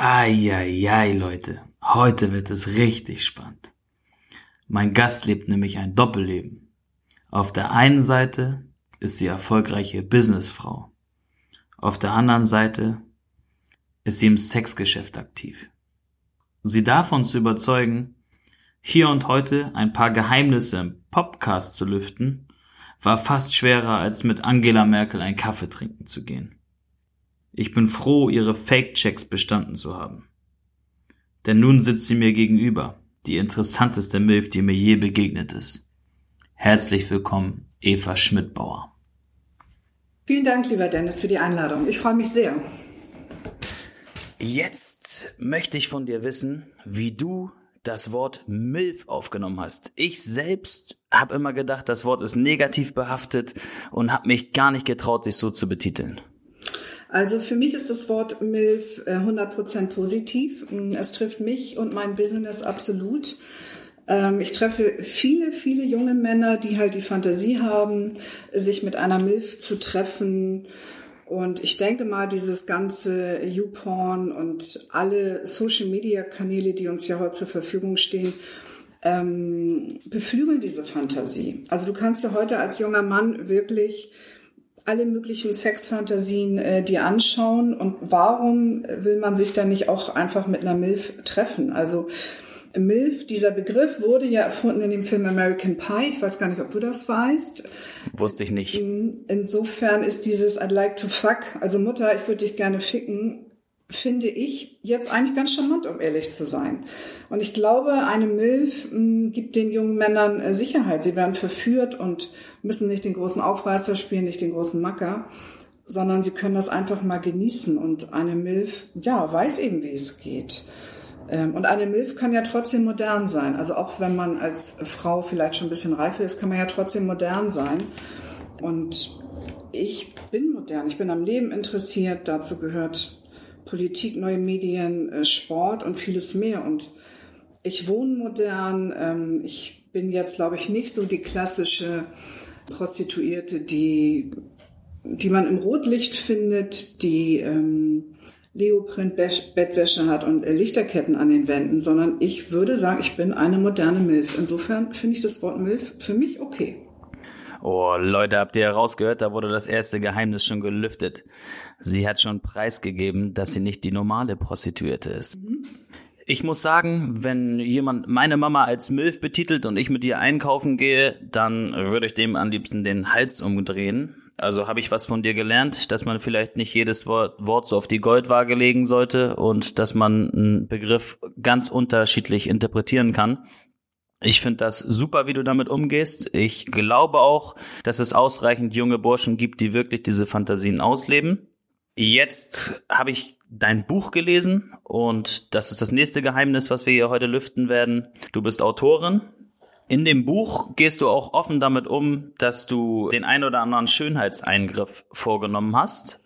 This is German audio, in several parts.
Eieiei, Leute. Heute wird es richtig spannend. Mein Gast lebt nämlich ein Doppelleben. Auf der einen Seite ist sie erfolgreiche Businessfrau. Auf der anderen Seite ist sie im Sexgeschäft aktiv. Sie davon zu überzeugen, hier und heute ein paar Geheimnisse im Podcast zu lüften, war fast schwerer als mit Angela Merkel einen Kaffee trinken zu gehen. Ich bin froh, ihre Fake-Checks bestanden zu haben. Denn nun sitzt sie mir gegenüber, die interessanteste Milf, die mir je begegnet ist. Herzlich willkommen, Eva Schmidbauer. Vielen Dank, lieber Dennis, für die Einladung. Ich freue mich sehr. Jetzt möchte ich von dir wissen, wie du das Wort MILF aufgenommen hast. Ich selbst habe immer gedacht, das Wort ist negativ behaftet und habe mich gar nicht getraut, dich so zu betiteln. Also für mich ist das Wort MILF 100% äh, positiv. Mm, es trifft mich und mein Business absolut. Ähm, ich treffe viele, viele junge Männer, die halt die Fantasie haben, sich mit einer MILF zu treffen. Und ich denke mal, dieses ganze YouPorn und alle Social-Media-Kanäle, die uns ja heute zur Verfügung stehen, ähm, beflügeln diese Fantasie. Also du kannst ja heute als junger Mann wirklich alle möglichen Sexfantasien äh, dir anschauen und warum will man sich dann nicht auch einfach mit einer MILF treffen? Also MILF, dieser Begriff wurde ja erfunden in dem Film American Pie. Ich weiß gar nicht, ob du das weißt. Wusste ich nicht. Insofern ist dieses I'd like to fuck, also Mutter, ich würde dich gerne ficken, finde ich jetzt eigentlich ganz charmant, um ehrlich zu sein. Und ich glaube, eine MILF mh, gibt den jungen Männern äh, Sicherheit. Sie werden verführt und müssen nicht den großen Aufreißer spielen, nicht den großen Macker, sondern sie können das einfach mal genießen. Und eine MILF, ja, weiß eben, wie es geht. Ähm, und eine MILF kann ja trotzdem modern sein. Also auch wenn man als Frau vielleicht schon ein bisschen reifer ist, kann man ja trotzdem modern sein. Und ich bin modern, ich bin am Leben interessiert. Dazu gehört Politik, neue Medien, äh, Sport und vieles mehr. Und ich wohne modern. Ähm, ich bin jetzt, glaube ich, nicht so die klassische Prostituierte, die, die man im Rotlicht findet, die ähm, Leoprint-Bettwäsche hat und äh, Lichterketten an den Wänden, sondern ich würde sagen, ich bin eine moderne Milf. Insofern finde ich das Wort Milf für mich okay. Oh, Leute, habt ihr herausgehört, da wurde das erste Geheimnis schon gelüftet. Sie hat schon preisgegeben, dass sie nicht die normale Prostituierte ist. Mhm. Ich muss sagen, wenn jemand meine Mama als Milf betitelt und ich mit ihr einkaufen gehe, dann würde ich dem am liebsten den Hals umdrehen. Also habe ich was von dir gelernt, dass man vielleicht nicht jedes Wort, Wort so auf die Goldwaage legen sollte und dass man einen Begriff ganz unterschiedlich interpretieren kann. Ich finde das super, wie du damit umgehst. Ich glaube auch, dass es ausreichend junge Burschen gibt, die wirklich diese Fantasien ausleben. Jetzt habe ich dein Buch gelesen und das ist das nächste Geheimnis, was wir hier heute lüften werden. Du bist Autorin. In dem Buch gehst du auch offen damit um, dass du den ein oder anderen Schönheitseingriff vorgenommen hast.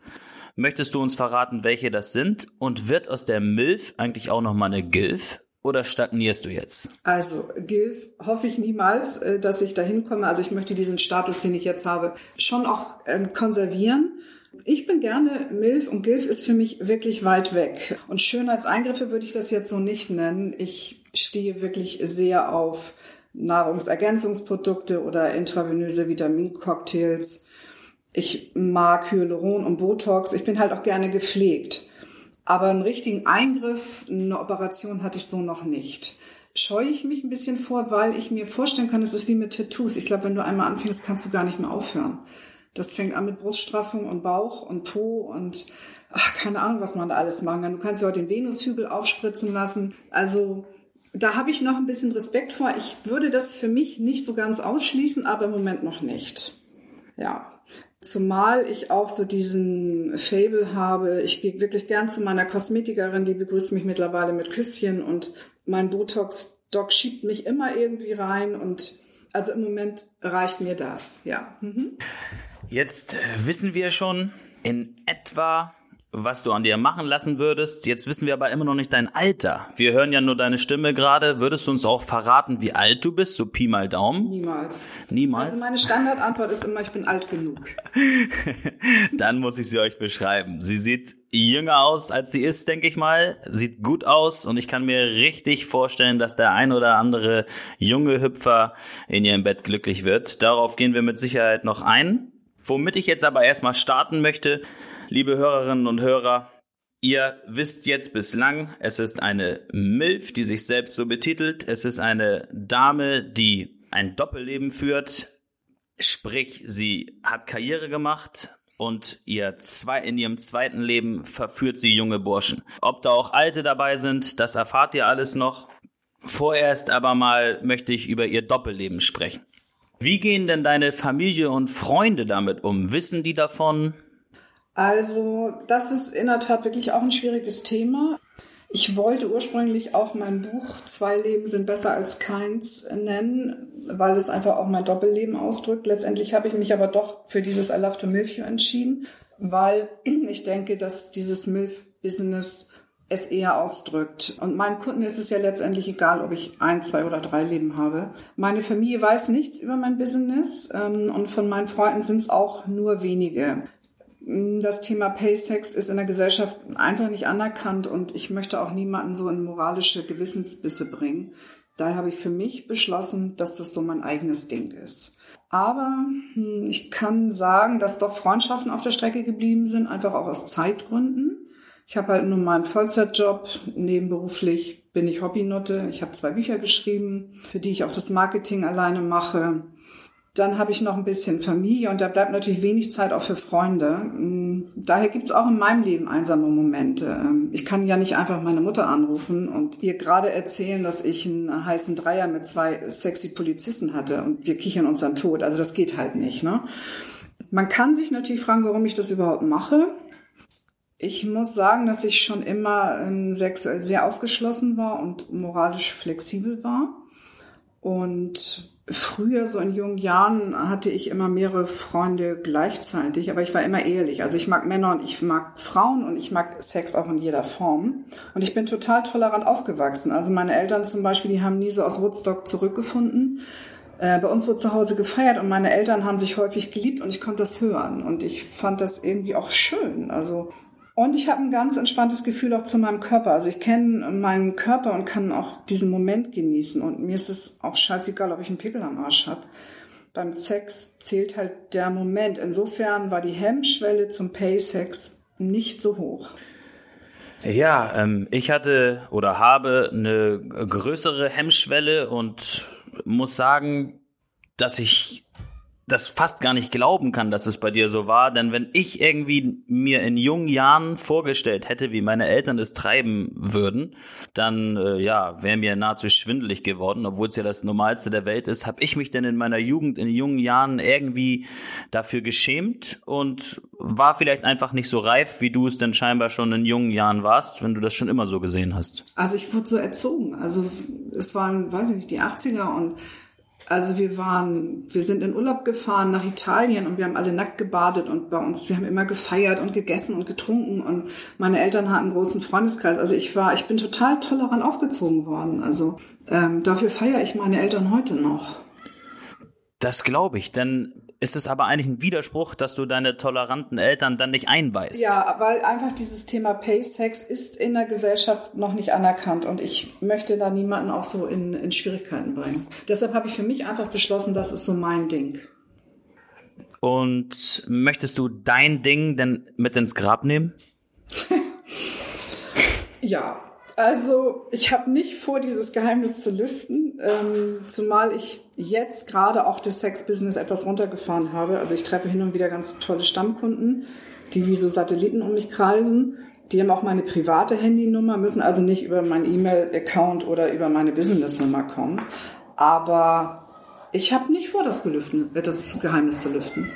Möchtest du uns verraten, welche das sind? Und wird aus der MILF eigentlich auch nochmal eine GILF? Oder stagnierst du jetzt? Also, Gilf hoffe ich niemals, äh, dass ich dahin komme. Also ich möchte diesen Status, den ich jetzt habe, schon auch ähm, konservieren. Ich bin gerne MILF und GILF ist für mich wirklich weit weg. Und Schönheitseingriffe würde ich das jetzt so nicht nennen. Ich stehe wirklich sehr auf Nahrungsergänzungsprodukte oder intravenöse Vitamincocktails. Ich mag Hyaluron und Botox. Ich bin halt auch gerne gepflegt. Aber einen richtigen Eingriff, eine Operation hatte ich so noch nicht. Scheue ich mich ein bisschen vor, weil ich mir vorstellen kann, es ist wie mit Tattoos. Ich glaube, wenn du einmal anfängst, kannst du gar nicht mehr aufhören. Das fängt an mit Bruststraffung und Bauch und Po und ach, keine Ahnung, was man da alles machen kann. Du kannst ja auch den Venushügel aufspritzen lassen. Also da habe ich noch ein bisschen Respekt vor. Ich würde das für mich nicht so ganz ausschließen, aber im Moment noch nicht. Ja. Zumal ich auch so diesen Fable habe. Ich gehe wirklich gern zu meiner Kosmetikerin, die begrüßt mich mittlerweile mit Küsschen und mein Botox-Doc schiebt mich immer irgendwie rein und also im Moment reicht mir das, ja. Mhm. Jetzt wissen wir schon, in etwa was du an dir machen lassen würdest. Jetzt wissen wir aber immer noch nicht dein Alter. Wir hören ja nur deine Stimme gerade. Würdest du uns auch verraten, wie alt du bist? So Pi mal Daumen? Niemals. Niemals? Also meine Standardantwort ist immer, ich bin alt genug. Dann muss ich sie euch beschreiben. Sie sieht jünger aus, als sie ist, denke ich mal. Sieht gut aus und ich kann mir richtig vorstellen, dass der ein oder andere junge Hüpfer in ihrem Bett glücklich wird. Darauf gehen wir mit Sicherheit noch ein. Womit ich jetzt aber erstmal starten möchte, liebe Hörerinnen und Hörer, ihr wisst jetzt bislang, es ist eine MILF, die sich selbst so betitelt. Es ist eine Dame, die ein Doppelleben führt. Sprich, sie hat Karriere gemacht, und ihr zwei, in ihrem zweiten Leben verführt sie junge Burschen. Ob da auch Alte dabei sind, das erfahrt ihr alles noch. Vorerst aber mal möchte ich über ihr Doppelleben sprechen. Wie gehen denn deine Familie und Freunde damit um? Wissen die davon? Also, das ist in der Tat wirklich auch ein schwieriges Thema. Ich wollte ursprünglich auch mein Buch Zwei Leben sind besser als keins nennen, weil es einfach auch mein Doppelleben ausdrückt. Letztendlich habe ich mich aber doch für dieses I Love to Milf You entschieden, weil ich denke, dass dieses Milf-Business es eher ausdrückt. Und meinen Kunden ist es ja letztendlich egal, ob ich ein, zwei oder drei Leben habe. Meine Familie weiß nichts über mein Business ähm, und von meinen Freunden sind es auch nur wenige. Das Thema Paysex ist in der Gesellschaft einfach nicht anerkannt und ich möchte auch niemanden so in moralische Gewissensbisse bringen. Daher habe ich für mich beschlossen, dass das so mein eigenes Ding ist. Aber hm, ich kann sagen, dass doch Freundschaften auf der Strecke geblieben sind, einfach auch aus Zeitgründen. Ich habe halt nur meinen Vollzeitjob. Nebenberuflich bin ich Hobbynutte. Ich habe zwei Bücher geschrieben, für die ich auch das Marketing alleine mache. Dann habe ich noch ein bisschen Familie und da bleibt natürlich wenig Zeit auch für Freunde. Mm, daher gibt es auch in meinem Leben einsame Momente. Ähm, ich kann ja nicht einfach meine Mutter anrufen und ihr gerade erzählen, dass ich einen heißen Dreier mit zwei sexy Polizisten hatte und wir kichern uns dann tot. Also das geht halt nicht. Ne? Man kann sich natürlich fragen, warum ich das überhaupt mache. Ich muss sagen, dass ich schon immer ähm, sexuell sehr aufgeschlossen war und moralisch flexibel war. Und Früher, so in jungen Jahren, hatte ich immer mehrere Freunde gleichzeitig, aber ich war immer ehrlich. Also ich mag Männer und ich mag Frauen und ich mag Sex auch in jeder Form. Und ich bin total tolerant aufgewachsen. Also meine Eltern zum Beispiel, die haben nie so aus Woodstock zurückgefunden. Äh, bei uns wurde zu Hause gefeiert und meine Eltern haben sich häufig geliebt und ich konnte das hören. Und ich fand das irgendwie auch schön. Also und ich habe ein ganz entspanntes Gefühl auch zu meinem Körper. Also ich kenne meinen Körper und kann auch diesen Moment genießen. Und mir ist es auch scheißegal, ob ich einen Pickel am Arsch habe. Beim Sex zählt halt der Moment. Insofern war die Hemmschwelle zum Pay-Sex nicht so hoch. Ja, ähm, ich hatte oder habe eine größere Hemmschwelle und muss sagen, dass ich das fast gar nicht glauben kann, dass es bei dir so war. Denn wenn ich irgendwie mir in jungen Jahren vorgestellt hätte, wie meine Eltern es treiben würden, dann äh, ja, wäre mir nahezu schwindelig geworden, obwohl es ja das Normalste der Welt ist. Habe ich mich denn in meiner Jugend, in jungen Jahren irgendwie dafür geschämt und war vielleicht einfach nicht so reif, wie du es denn scheinbar schon in jungen Jahren warst, wenn du das schon immer so gesehen hast? Also ich wurde so erzogen. Also es waren, weiß ich nicht, die 80er und also wir waren, wir sind in Urlaub gefahren nach Italien und wir haben alle nackt gebadet und bei uns, wir haben immer gefeiert und gegessen und getrunken und meine Eltern hatten einen großen Freundeskreis. Also ich war, ich bin total tolerant aufgezogen worden. Also ähm, dafür feiere ich meine Eltern heute noch. Das glaube ich, denn ist es aber eigentlich ein Widerspruch, dass du deine toleranten Eltern dann nicht einweist? Ja, weil einfach dieses Thema Pay-Sex ist in der Gesellschaft noch nicht anerkannt und ich möchte da niemanden auch so in, in Schwierigkeiten bringen. Deshalb habe ich für mich einfach beschlossen, das ist so mein Ding. Und möchtest du dein Ding denn mit ins Grab nehmen? ja, also ich habe nicht vor, dieses Geheimnis zu lüften, ähm, zumal ich jetzt gerade auch das Sex-Business etwas runtergefahren habe. Also ich treffe hin und wieder ganz tolle Stammkunden, die wie so Satelliten um mich kreisen. Die haben auch meine private Handynummer, müssen also nicht über meinen E-Mail-Account oder über meine Business-Nummer kommen. Aber ich habe nicht vor, das, gelüften, das Geheimnis zu lüften.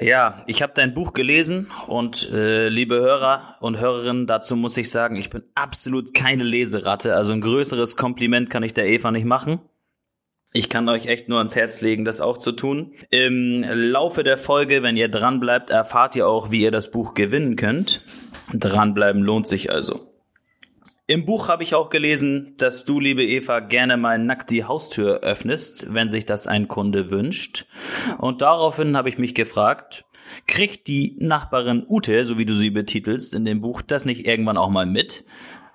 Ja, ich habe dein Buch gelesen und äh, liebe Hörer und Hörerinnen, dazu muss ich sagen, ich bin absolut keine Leseratte. Also ein größeres Kompliment kann ich der Eva nicht machen. Ich kann euch echt nur ans Herz legen, das auch zu tun. Im Laufe der Folge, wenn ihr dran bleibt, erfahrt ihr auch, wie ihr das Buch gewinnen könnt. Dranbleiben lohnt sich also. Im Buch habe ich auch gelesen, dass du, liebe Eva, gerne mal nackt die Haustür öffnest, wenn sich das ein Kunde wünscht. Und daraufhin habe ich mich gefragt, kriegt die Nachbarin Ute, so wie du sie betitelst in dem Buch, das nicht irgendwann auch mal mit?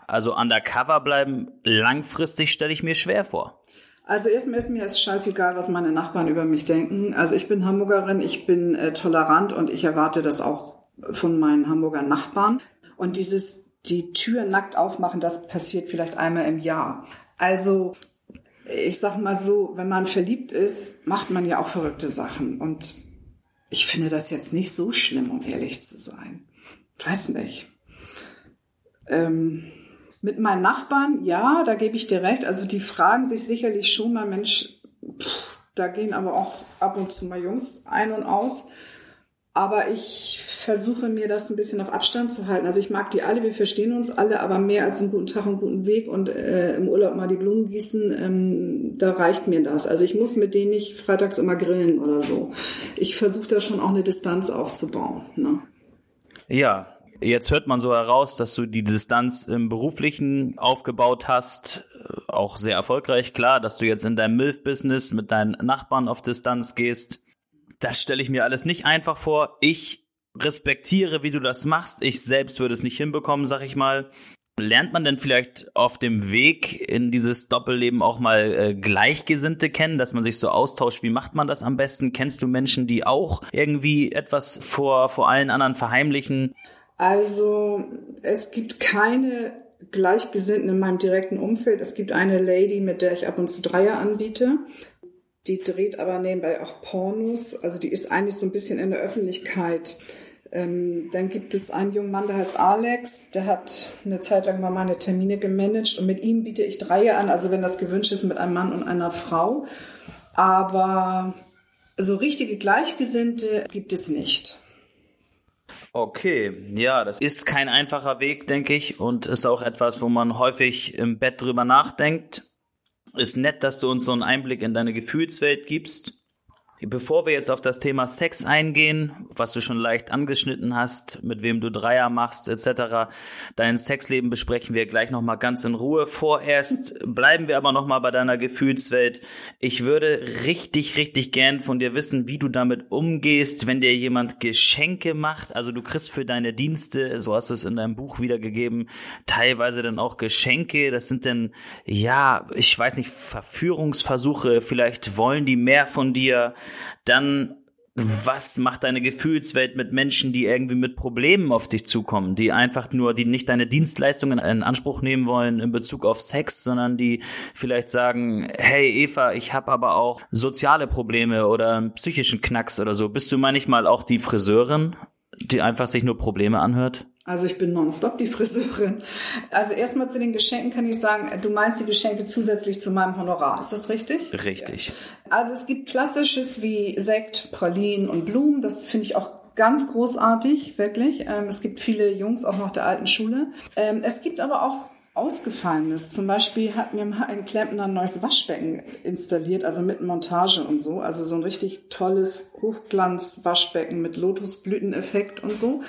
Also undercover bleiben langfristig stelle ich mir schwer vor. Also erstmal ist mir es scheißegal, was meine Nachbarn über mich denken. Also ich bin Hamburgerin, ich bin äh, tolerant und ich erwarte das auch von meinen Hamburger Nachbarn. Und dieses die Tür nackt aufmachen, das passiert vielleicht einmal im Jahr. Also ich sag mal so, wenn man verliebt ist, macht man ja auch verrückte Sachen. Und ich finde das jetzt nicht so schlimm, um ehrlich zu sein. Weiß nicht. Ähm, mit meinen Nachbarn, ja, da gebe ich dir recht. Also die fragen sich sicherlich schon mal, Mensch, pff, da gehen aber auch ab und zu mal Jungs ein und aus. Aber ich versuche mir das ein bisschen auf Abstand zu halten. Also ich mag die alle, wir verstehen uns alle, aber mehr als einen guten Tag und einen guten Weg und äh, im Urlaub mal die Blumen gießen, ähm, da reicht mir das. Also ich muss mit denen nicht freitags immer grillen oder so. Ich versuche da schon auch eine Distanz aufzubauen. Ne? Ja, Jetzt hört man so heraus, dass du die Distanz im beruflichen aufgebaut hast, auch sehr erfolgreich. Klar, dass du jetzt in deinem MILF-Business mit deinen Nachbarn auf Distanz gehst. Das stelle ich mir alles nicht einfach vor. Ich respektiere, wie du das machst. Ich selbst würde es nicht hinbekommen, sag ich mal. Lernt man denn vielleicht auf dem Weg in dieses Doppelleben auch mal äh, Gleichgesinnte kennen, dass man sich so austauscht? Wie macht man das am besten? Kennst du Menschen, die auch irgendwie etwas vor, vor allen anderen verheimlichen? Also es gibt keine Gleichgesinnten in meinem direkten Umfeld. Es gibt eine Lady, mit der ich ab und zu Dreier anbiete. Die dreht aber nebenbei auch Pornos. Also die ist eigentlich so ein bisschen in der Öffentlichkeit. Ähm, dann gibt es einen jungen Mann, der heißt Alex. Der hat eine Zeit lang mal meine Termine gemanagt und mit ihm biete ich Dreier an. Also wenn das gewünscht ist mit einem Mann und einer Frau. Aber so richtige Gleichgesinnte gibt es nicht. Okay, ja, das ist kein einfacher Weg, denke ich, und ist auch etwas, wo man häufig im Bett drüber nachdenkt. Ist nett, dass du uns so einen Einblick in deine Gefühlswelt gibst. Bevor wir jetzt auf das Thema Sex eingehen, was du schon leicht angeschnitten hast, mit wem du Dreier machst etc., dein Sexleben besprechen wir gleich nochmal ganz in Ruhe. Vorerst bleiben wir aber nochmal bei deiner Gefühlswelt. Ich würde richtig, richtig gern von dir wissen, wie du damit umgehst, wenn dir jemand Geschenke macht. Also du kriegst für deine Dienste, so hast du es in deinem Buch wiedergegeben, teilweise dann auch Geschenke. Das sind dann, ja, ich weiß nicht, Verführungsversuche. Vielleicht wollen die mehr von dir dann was macht deine Gefühlswelt mit Menschen, die irgendwie mit Problemen auf dich zukommen, die einfach nur, die nicht deine Dienstleistungen in Anspruch nehmen wollen in Bezug auf Sex, sondern die vielleicht sagen, hey Eva, ich habe aber auch soziale Probleme oder einen psychischen Knacks oder so. Bist du manchmal auch die Friseurin, die einfach sich nur Probleme anhört? Also ich bin nonstop die Friseurin. Also erstmal zu den Geschenken kann ich sagen, du meinst die Geschenke zusätzlich zu meinem Honorar. Ist das richtig? Richtig. Also es gibt klassisches wie Sekt, Pralinen und Blumen. Das finde ich auch ganz großartig, wirklich. Ähm, es gibt viele Jungs auch noch der alten Schule. Ähm, es gibt aber auch Ausgefallenes. Zum Beispiel hat mir mal ein Klempner ein neues Waschbecken installiert, also mit Montage und so. Also so ein richtig tolles Hochglanz-Waschbecken mit Lotusblüteneffekt und so.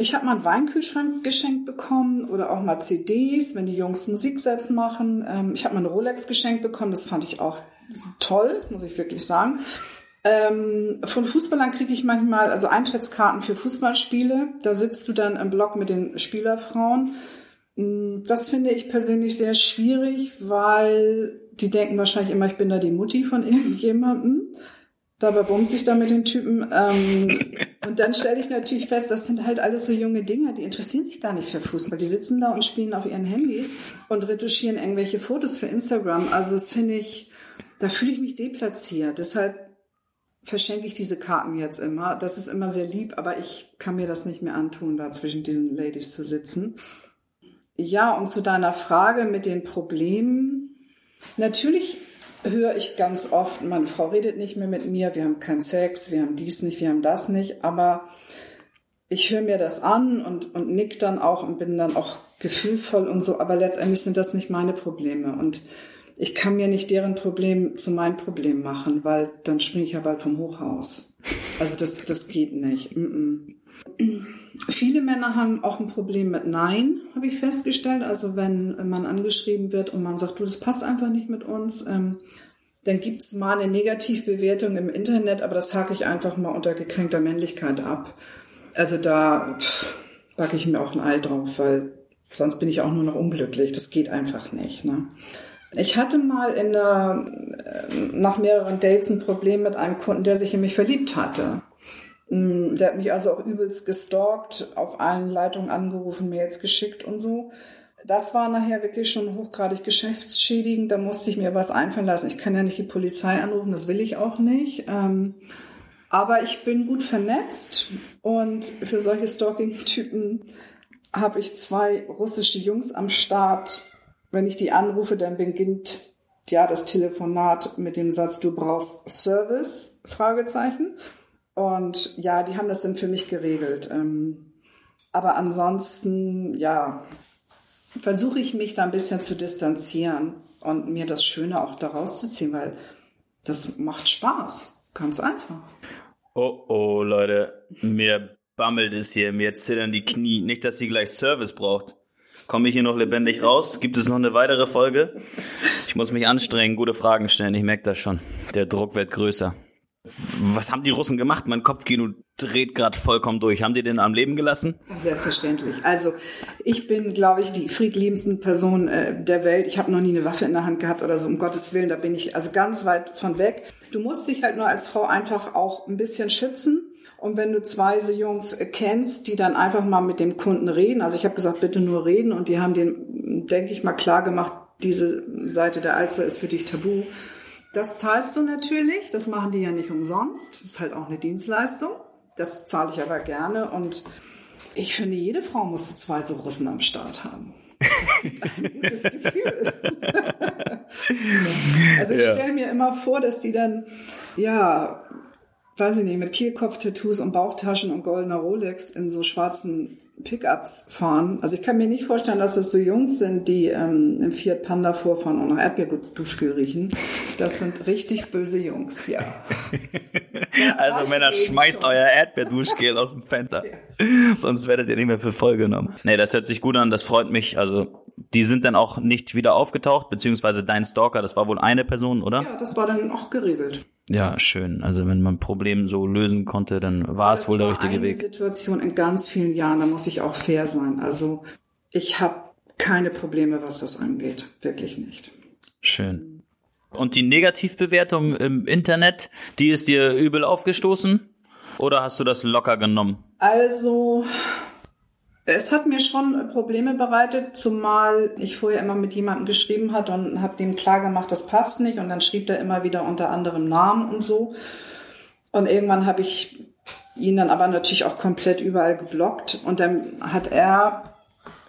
Ich habe mal einen Weinkühlschrank geschenkt bekommen oder auch mal CDs, wenn die Jungs Musik selbst machen. Ähm, ich habe mal eine Rolex geschenkt bekommen, das fand ich auch toll, muss ich wirklich sagen. Ähm, von Fußballern kriege ich manchmal also Eintrittskarten für Fußballspiele. Da sitzt du dann im Block mit den Spielerfrauen. Mm, das finde ich persönlich sehr schwierig, weil die denken wahrscheinlich immer, ich bin da die Mutti von irgendjemandem. Dabei bumse ich da mit den Typen. Ähm, und dann stelle ich natürlich fest, das sind halt alles so junge Dinge, die interessieren sich gar nicht für Fußball. Die sitzen da und spielen auf ihren Handys und retuschieren irgendwelche Fotos für Instagram. Also das finde ich, da fühle ich mich deplatziert. Deshalb verschenke ich diese Karten jetzt immer. Das ist immer sehr lieb, aber ich kann mir das nicht mehr antun, da zwischen diesen Ladies zu sitzen. Ja, und zu deiner Frage mit den Problemen. Natürlich höre ich ganz oft, meine Frau redet nicht mehr mit mir, wir haben keinen Sex, wir haben dies nicht, wir haben das nicht, aber ich höre mir das an und, und nick dann auch und bin dann auch gefühlvoll und so, aber letztendlich sind das nicht meine Probleme. Und ich kann mir nicht deren Problem zu meinem Problem machen, weil dann springe ich ja bald vom Hochhaus. Also das, das geht nicht. Mm -mm. Viele Männer haben auch ein Problem mit Nein, habe ich festgestellt. Also wenn man angeschrieben wird und man sagt, du, das passt einfach nicht mit uns, ähm, dann gibt's mal eine Negativbewertung im Internet, aber das hake ich einfach mal unter gekränkter Männlichkeit ab. Also da backe ich mir auch ein Ei drauf, weil sonst bin ich auch nur noch unglücklich. Das geht einfach nicht. Ne? Ich hatte mal in der, nach mehreren Dates ein Problem mit einem Kunden, der sich in mich verliebt hatte. Mm, der hat mich also auch übelst gestalkt, auf allen Leitungen angerufen, Mails geschickt und so. Das war nachher wirklich schon hochgradig geschäftsschädigend. Da musste ich mir was einfallen lassen. Ich kann ja nicht die Polizei anrufen, das will ich auch nicht. Ähm, aber ich bin gut vernetzt und für solche Stalking-Typen habe ich zwei russische Jungs am Start. Wenn ich die anrufe, dann beginnt ja das Telefonat mit dem Satz, du brauchst Service? Fragezeichen. Und ja, die haben das dann für mich geregelt. Ähm, aber ansonsten, ja, versuche ich mich da ein bisschen zu distanzieren und mir das Schöne auch daraus zu ziehen, weil das macht Spaß. Ganz einfach. Oh oh, Leute, mir bammelt es hier, mir zittern die Knie. Nicht, dass sie gleich Service braucht. Komme ich hier noch lebendig raus? Gibt es noch eine weitere Folge? Ich muss mich anstrengen, gute Fragen stellen. Ich merke das schon. Der Druck wird größer. Was haben die Russen gemacht? Mein Kopfkino dreht gerade vollkommen durch. Haben die den am Leben gelassen? Selbstverständlich. Also ich bin, glaube ich, die friedliebendste Person äh, der Welt. Ich habe noch nie eine Waffe in der Hand gehabt oder so. Um Gottes Willen, da bin ich also ganz weit von weg. Du musst dich halt nur als Frau einfach auch ein bisschen schützen. Und wenn du zwei so Jungs kennst, die dann einfach mal mit dem Kunden reden, also ich habe gesagt, bitte nur reden und die haben den, denke ich mal, klar gemacht, diese Seite der Alster ist für dich tabu. Das zahlst du natürlich, das machen die ja nicht umsonst. Das ist halt auch eine Dienstleistung. Das zahle ich aber gerne und ich finde, jede Frau muss so zwei so Russen am Start haben. Das ist ein gutes Gefühl. also ich ja. stelle mir immer vor, dass die dann, ja, weiß ich nicht, mit Kehlkopf-Tattoos und Bauchtaschen und goldener Rolex in so schwarzen Pickups fahren. Also ich kann mir nicht vorstellen, dass das so Jungs sind, die ähm, im Fiat Panda vorfahren und nach Erdbeerduschgel riechen. Das sind richtig böse Jungs, ja. also Männer, schmeißt euer Erdbeerduschgel aus dem Fenster. Ja. Sonst werdet ihr nicht mehr für voll genommen. Nee, das hört sich gut an, das freut mich. Also die sind dann auch nicht wieder aufgetaucht, beziehungsweise dein Stalker, das war wohl eine Person, oder? Ja, das war dann auch geregelt. Ja, schön. Also wenn man ein Problem so lösen konnte, dann war es wohl der richtige eine Weg. Situation in ganz vielen Jahren, da muss ich auch fair sein. Also ich habe keine Probleme, was das angeht. Wirklich nicht. Schön. Und die Negativbewertung im Internet, die ist dir übel aufgestoßen? Oder hast du das locker genommen? Also, es hat mir schon Probleme bereitet, zumal ich vorher immer mit jemandem geschrieben hatte und habe dem klar gemacht, das passt nicht. Und dann schrieb er immer wieder unter anderem Namen und so. Und irgendwann habe ich ihn dann aber natürlich auch komplett überall geblockt. Und dann hat er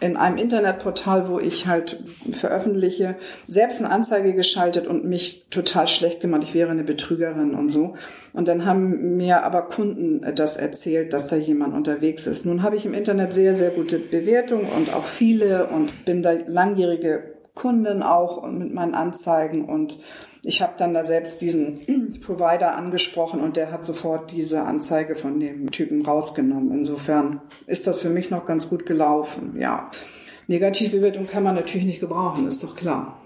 in einem Internetportal, wo ich halt veröffentliche, selbst eine Anzeige geschaltet und mich total schlecht gemacht. Ich wäre eine Betrügerin und so. Und dann haben mir aber Kunden das erzählt, dass da jemand unterwegs ist. Nun habe ich im Internet sehr, sehr gute Bewertungen und auch viele und bin da langjährige Kunden auch mit meinen Anzeigen und ich habe dann da selbst diesen Provider angesprochen und der hat sofort diese Anzeige von dem Typen rausgenommen. Insofern ist das für mich noch ganz gut gelaufen, ja. Negativbewertung kann man natürlich nicht gebrauchen, ist doch klar.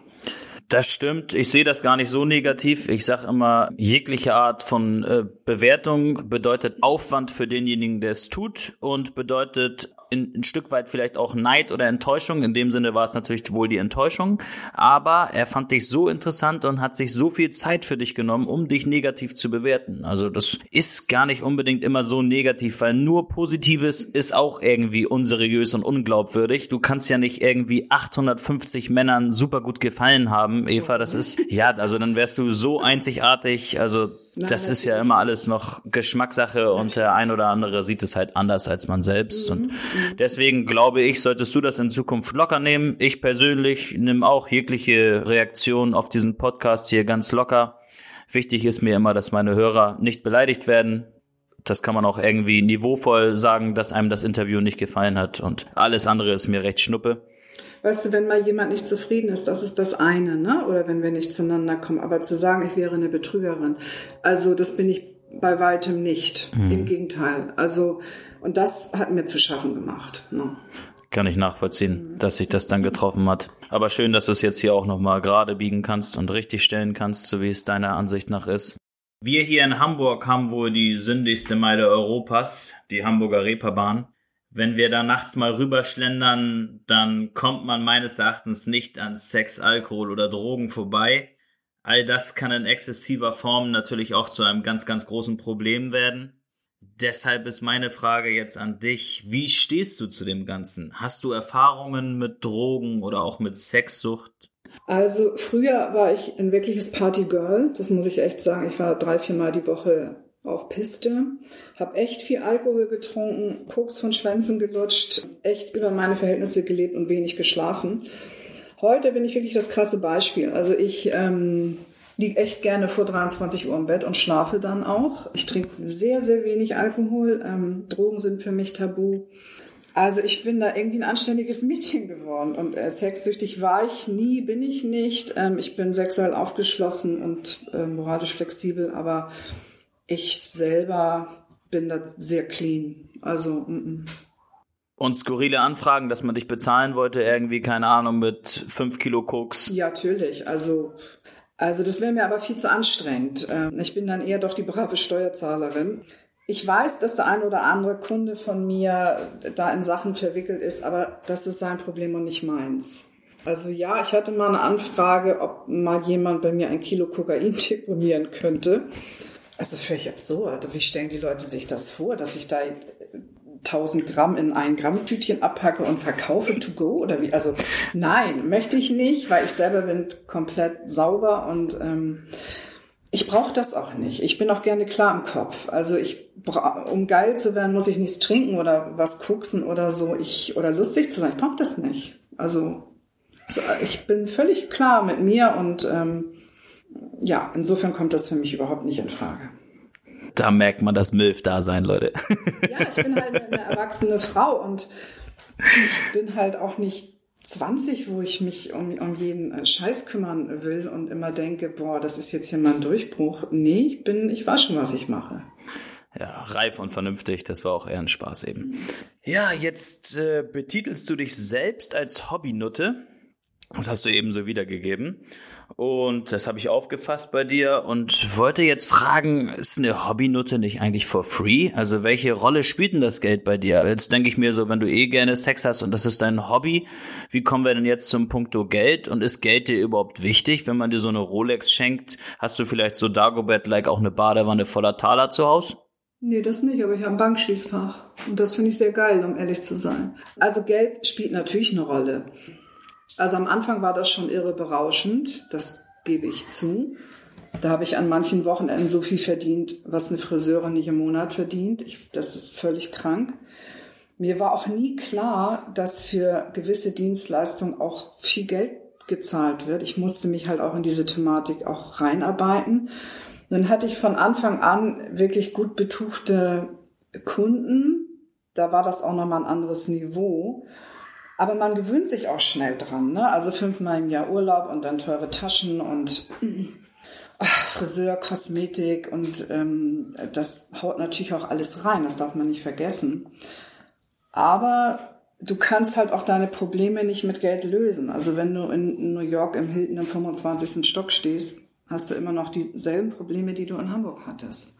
Das stimmt. Ich sehe das gar nicht so negativ. Ich sage immer, jegliche Art von äh, Bewertung bedeutet Aufwand für denjenigen, der es tut und bedeutet in, ein Stück weit vielleicht auch Neid oder Enttäuschung. In dem Sinne war es natürlich wohl die Enttäuschung. Aber er fand dich so interessant und hat sich so viel Zeit für dich genommen, um dich negativ zu bewerten. Also das ist gar nicht unbedingt immer so negativ, weil nur Positives ist auch irgendwie unseriös und unglaubwürdig. Du kannst ja nicht irgendwie 850 Männern super gut gefallen haben, Eva. Das ist, ja, also dann wärst du so einzigartig. Also das ist ja immer alles noch Geschmackssache und der ein oder andere sieht es halt anders als man selbst. Und mhm, mhm. deswegen glaube ich, solltest du das in Zukunft locker nehmen. Ich persönlich nehme auch jegliche Reaktion auf diesen Podcast hier ganz locker. Wichtig ist mir immer, dass meine Hörer nicht beleidigt werden. Das kann man auch irgendwie niveauvoll sagen, dass einem das Interview nicht gefallen hat und alles andere ist mir recht schnuppe. Weißt du, wenn mal jemand nicht zufrieden ist, das ist das eine, ne? Oder wenn wir nicht zueinander kommen. Aber zu sagen, ich wäre eine Betrügerin, also das bin ich bei weitem nicht. Mhm. Im Gegenteil. Also, und das hat mir zu schaffen gemacht. Ne? Kann ich nachvollziehen, mhm. dass sich das dann getroffen hat. Aber schön, dass du es jetzt hier auch nochmal gerade biegen kannst und richtig stellen kannst, so wie es deiner Ansicht nach ist. Wir hier in Hamburg haben wohl die sündigste Meile Europas, die Hamburger Reeperbahn. Wenn wir da nachts mal rüberschlendern, dann kommt man meines Erachtens nicht an Sex, Alkohol oder Drogen vorbei. All das kann in exzessiver Form natürlich auch zu einem ganz, ganz großen Problem werden. Deshalb ist meine Frage jetzt an dich. Wie stehst du zu dem Ganzen? Hast du Erfahrungen mit Drogen oder auch mit Sexsucht? Also früher war ich ein wirkliches Partygirl. Das muss ich echt sagen. Ich war drei, vier Mal die Woche auf Piste, habe echt viel Alkohol getrunken, Koks von Schwänzen gelutscht, echt über meine Verhältnisse gelebt und wenig geschlafen. Heute bin ich wirklich das krasse Beispiel. Also ich ähm, liege echt gerne vor 23 Uhr im Bett und schlafe dann auch. Ich trinke sehr, sehr wenig Alkohol. Ähm, Drogen sind für mich tabu. Also ich bin da irgendwie ein anständiges Mädchen geworden und äh, sexsüchtig war ich nie, bin ich nicht. Ähm, ich bin sexuell aufgeschlossen und äh, moralisch flexibel, aber ich selber bin da sehr clean. Also mm -mm. Und skurrile Anfragen, dass man dich bezahlen wollte, irgendwie, keine Ahnung, mit fünf Kilo Koks. Ja, natürlich. Also, also das wäre mir aber viel zu anstrengend. Ähm, ich bin dann eher doch die brave Steuerzahlerin. Ich weiß, dass der ein oder andere Kunde von mir da in Sachen verwickelt ist, aber das ist sein Problem und nicht meins. Also ja, ich hatte mal eine Anfrage, ob mal jemand bei mir ein Kilo Kokain deponieren könnte. Also völlig absurd. Wie stellen die Leute sich das vor, dass ich da 1000 Gramm in ein Gramm Tütchen abpacke und verkaufe to go oder wie? Also nein, möchte ich nicht, weil ich selber bin komplett sauber und ähm, ich brauche das auch nicht. Ich bin auch gerne klar im Kopf. Also ich um geil zu werden, muss ich nichts trinken oder was koksen oder so. Ich oder lustig zu sein. Ich brauche das nicht. Also, also ich bin völlig klar mit mir und ähm, ja, insofern kommt das für mich überhaupt nicht in Frage. Da merkt man das MILF-Dasein, Leute. Ja, ich bin halt eine erwachsene Frau und ich bin halt auch nicht 20, wo ich mich um, um jeden äh, Scheiß kümmern will und immer denke, boah, das ist jetzt hier mal ein Durchbruch. Nee, ich bin, ich weiß schon, was ich mache. Ja, reif und vernünftig, das war auch eher ein Spaß eben. Ja, jetzt äh, betitelst du dich selbst als Hobbynutte. Das hast du eben so wiedergegeben. Und das habe ich aufgefasst bei dir und wollte jetzt fragen, ist eine Hobbynutte nicht eigentlich for free? Also welche Rolle spielt denn das Geld bei dir? Jetzt denke ich mir so, wenn du eh gerne Sex hast und das ist dein Hobby, wie kommen wir denn jetzt zum Punkto Geld? Und ist Geld dir überhaupt wichtig? Wenn man dir so eine Rolex schenkt, hast du vielleicht so Dagobert-like auch eine Badewanne voller Taler zu Hause? Nee, das nicht, aber ich habe ein Bankschließfach. Und das finde ich sehr geil, um ehrlich zu sein. Also Geld spielt natürlich eine Rolle. Also am Anfang war das schon irre berauschend, das gebe ich zu. Da habe ich an manchen Wochenenden so viel verdient, was eine Friseurin nicht im Monat verdient. Ich, das ist völlig krank. Mir war auch nie klar, dass für gewisse Dienstleistungen auch viel Geld gezahlt wird. Ich musste mich halt auch in diese Thematik auch reinarbeiten. Dann hatte ich von Anfang an wirklich gut betuchte Kunden. Da war das auch nochmal ein anderes Niveau. Aber man gewöhnt sich auch schnell dran. Ne? Also fünfmal im Jahr Urlaub und dann teure Taschen und ach, Friseur, Kosmetik und ähm, das haut natürlich auch alles rein. Das darf man nicht vergessen. Aber du kannst halt auch deine Probleme nicht mit Geld lösen. Also wenn du in New York im Hilton im 25. Stock stehst, hast du immer noch dieselben Probleme, die du in Hamburg hattest.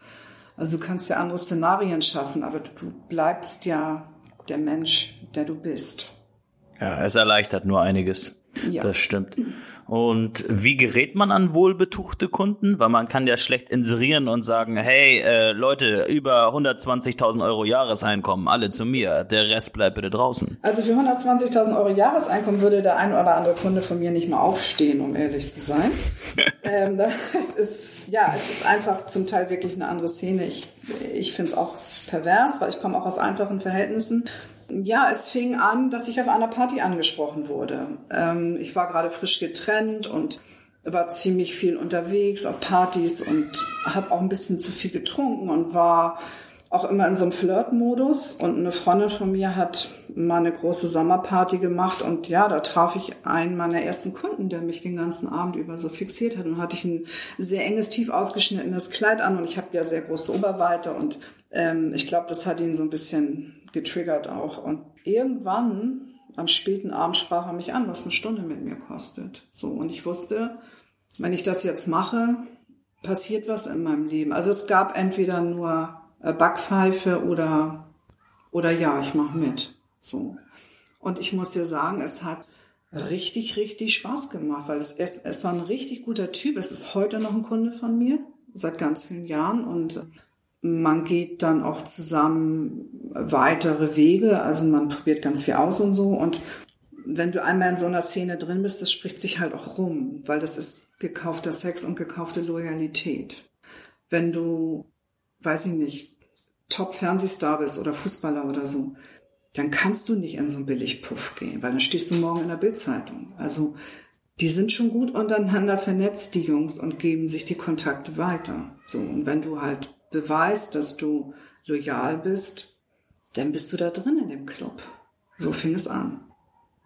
Also du kannst ja andere Szenarien schaffen, aber du bleibst ja der Mensch, der du bist. Ja, es erleichtert nur einiges. Ja. Das stimmt. Und wie gerät man an wohlbetuchte Kunden? Weil man kann ja schlecht inserieren und sagen, hey äh, Leute, über 120.000 Euro Jahreseinkommen, alle zu mir, der Rest bleibt bitte draußen. Also für 120.000 Euro Jahreseinkommen würde der ein oder andere Kunde von mir nicht mal aufstehen, um ehrlich zu sein. ähm, das ist, ja, es ist einfach zum Teil wirklich eine andere Szene. Ich, ich finde es auch pervers, weil ich komme auch aus einfachen Verhältnissen. Ja, es fing an, dass ich auf einer Party angesprochen wurde. Ähm, ich war gerade frisch getrennt und war ziemlich viel unterwegs auf Partys und habe auch ein bisschen zu viel getrunken und war auch immer in so einem Flirt-Modus und eine Freundin von mir hat mal eine große Sommerparty gemacht und ja, da traf ich einen meiner ersten Kunden, der mich den ganzen Abend über so fixiert hat und hatte ich ein sehr enges, tief ausgeschnittenes Kleid an und ich habe ja sehr große Oberweite und ähm, ich glaube, das hat ihn so ein bisschen getriggert auch und irgendwann am späten Abend sprach er mich an, was eine Stunde mit mir kostet. So und ich wusste, wenn ich das jetzt mache, passiert was in meinem Leben. Also es gab entweder nur äh, Backpfeife oder, oder ja, ich mache mit. So. Und ich muss dir sagen, es hat richtig, richtig Spaß gemacht, weil es, es, es war ein richtig guter Typ. Es ist heute noch ein Kunde von mir, seit ganz vielen Jahren. Und man geht dann auch zusammen weitere Wege. Also man probiert ganz viel aus und so. Und wenn du einmal in so einer Szene drin bist, das spricht sich halt auch rum, weil das ist gekaufter Sex und gekaufte Loyalität. Wenn du, weiß ich nicht, Top-Fernsehstar bist oder Fußballer oder so, dann kannst du nicht in so einen Billigpuff gehen, weil dann stehst du morgen in der Bildzeitung. Also die sind schon gut untereinander vernetzt, die Jungs, und geben sich die Kontakte weiter. So, und wenn du halt beweist, dass du loyal bist, dann bist du da drin in dem Club. So fing es an.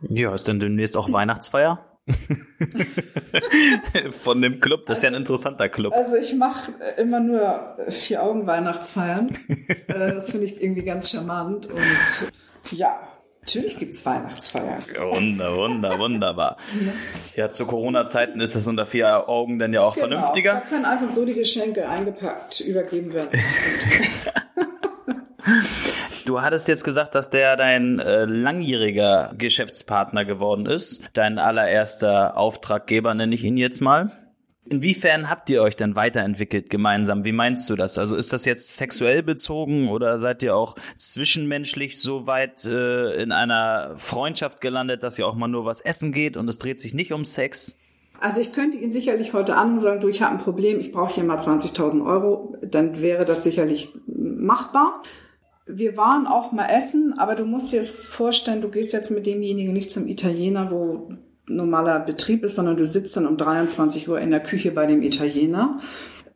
Ja, ist denn demnächst auch Weihnachtsfeier? Von dem Club, das ist ja ein interessanter Club. Also ich mache immer nur vier Augen Weihnachtsfeiern. Äh, das finde ich irgendwie ganz charmant. Und ja, Natürlich gibt's Weihnachtsfeiern. Wunder, wunder, wunderbar. Ja, zu Corona-Zeiten ist das unter vier Augen dann ja auch genau, vernünftiger. Da können einfach so die Geschenke eingepackt übergeben werden. Du hattest jetzt gesagt, dass der dein äh, langjähriger Geschäftspartner geworden ist. Dein allererster Auftraggeber nenne ich ihn jetzt mal. Inwiefern habt ihr euch denn weiterentwickelt gemeinsam? Wie meinst du das? Also ist das jetzt sexuell bezogen oder seid ihr auch zwischenmenschlich so weit äh, in einer Freundschaft gelandet, dass ihr auch mal nur was essen geht und es dreht sich nicht um Sex? Also ich könnte ihn sicherlich heute an und sagen, du, ich habe ein Problem, ich brauche hier mal 20.000 Euro, dann wäre das sicherlich machbar wir waren auch mal essen, aber du musst dir jetzt vorstellen, du gehst jetzt mit demjenigen nicht zum Italiener, wo normaler Betrieb ist, sondern du sitzt dann um 23 Uhr in der Küche bei dem Italiener,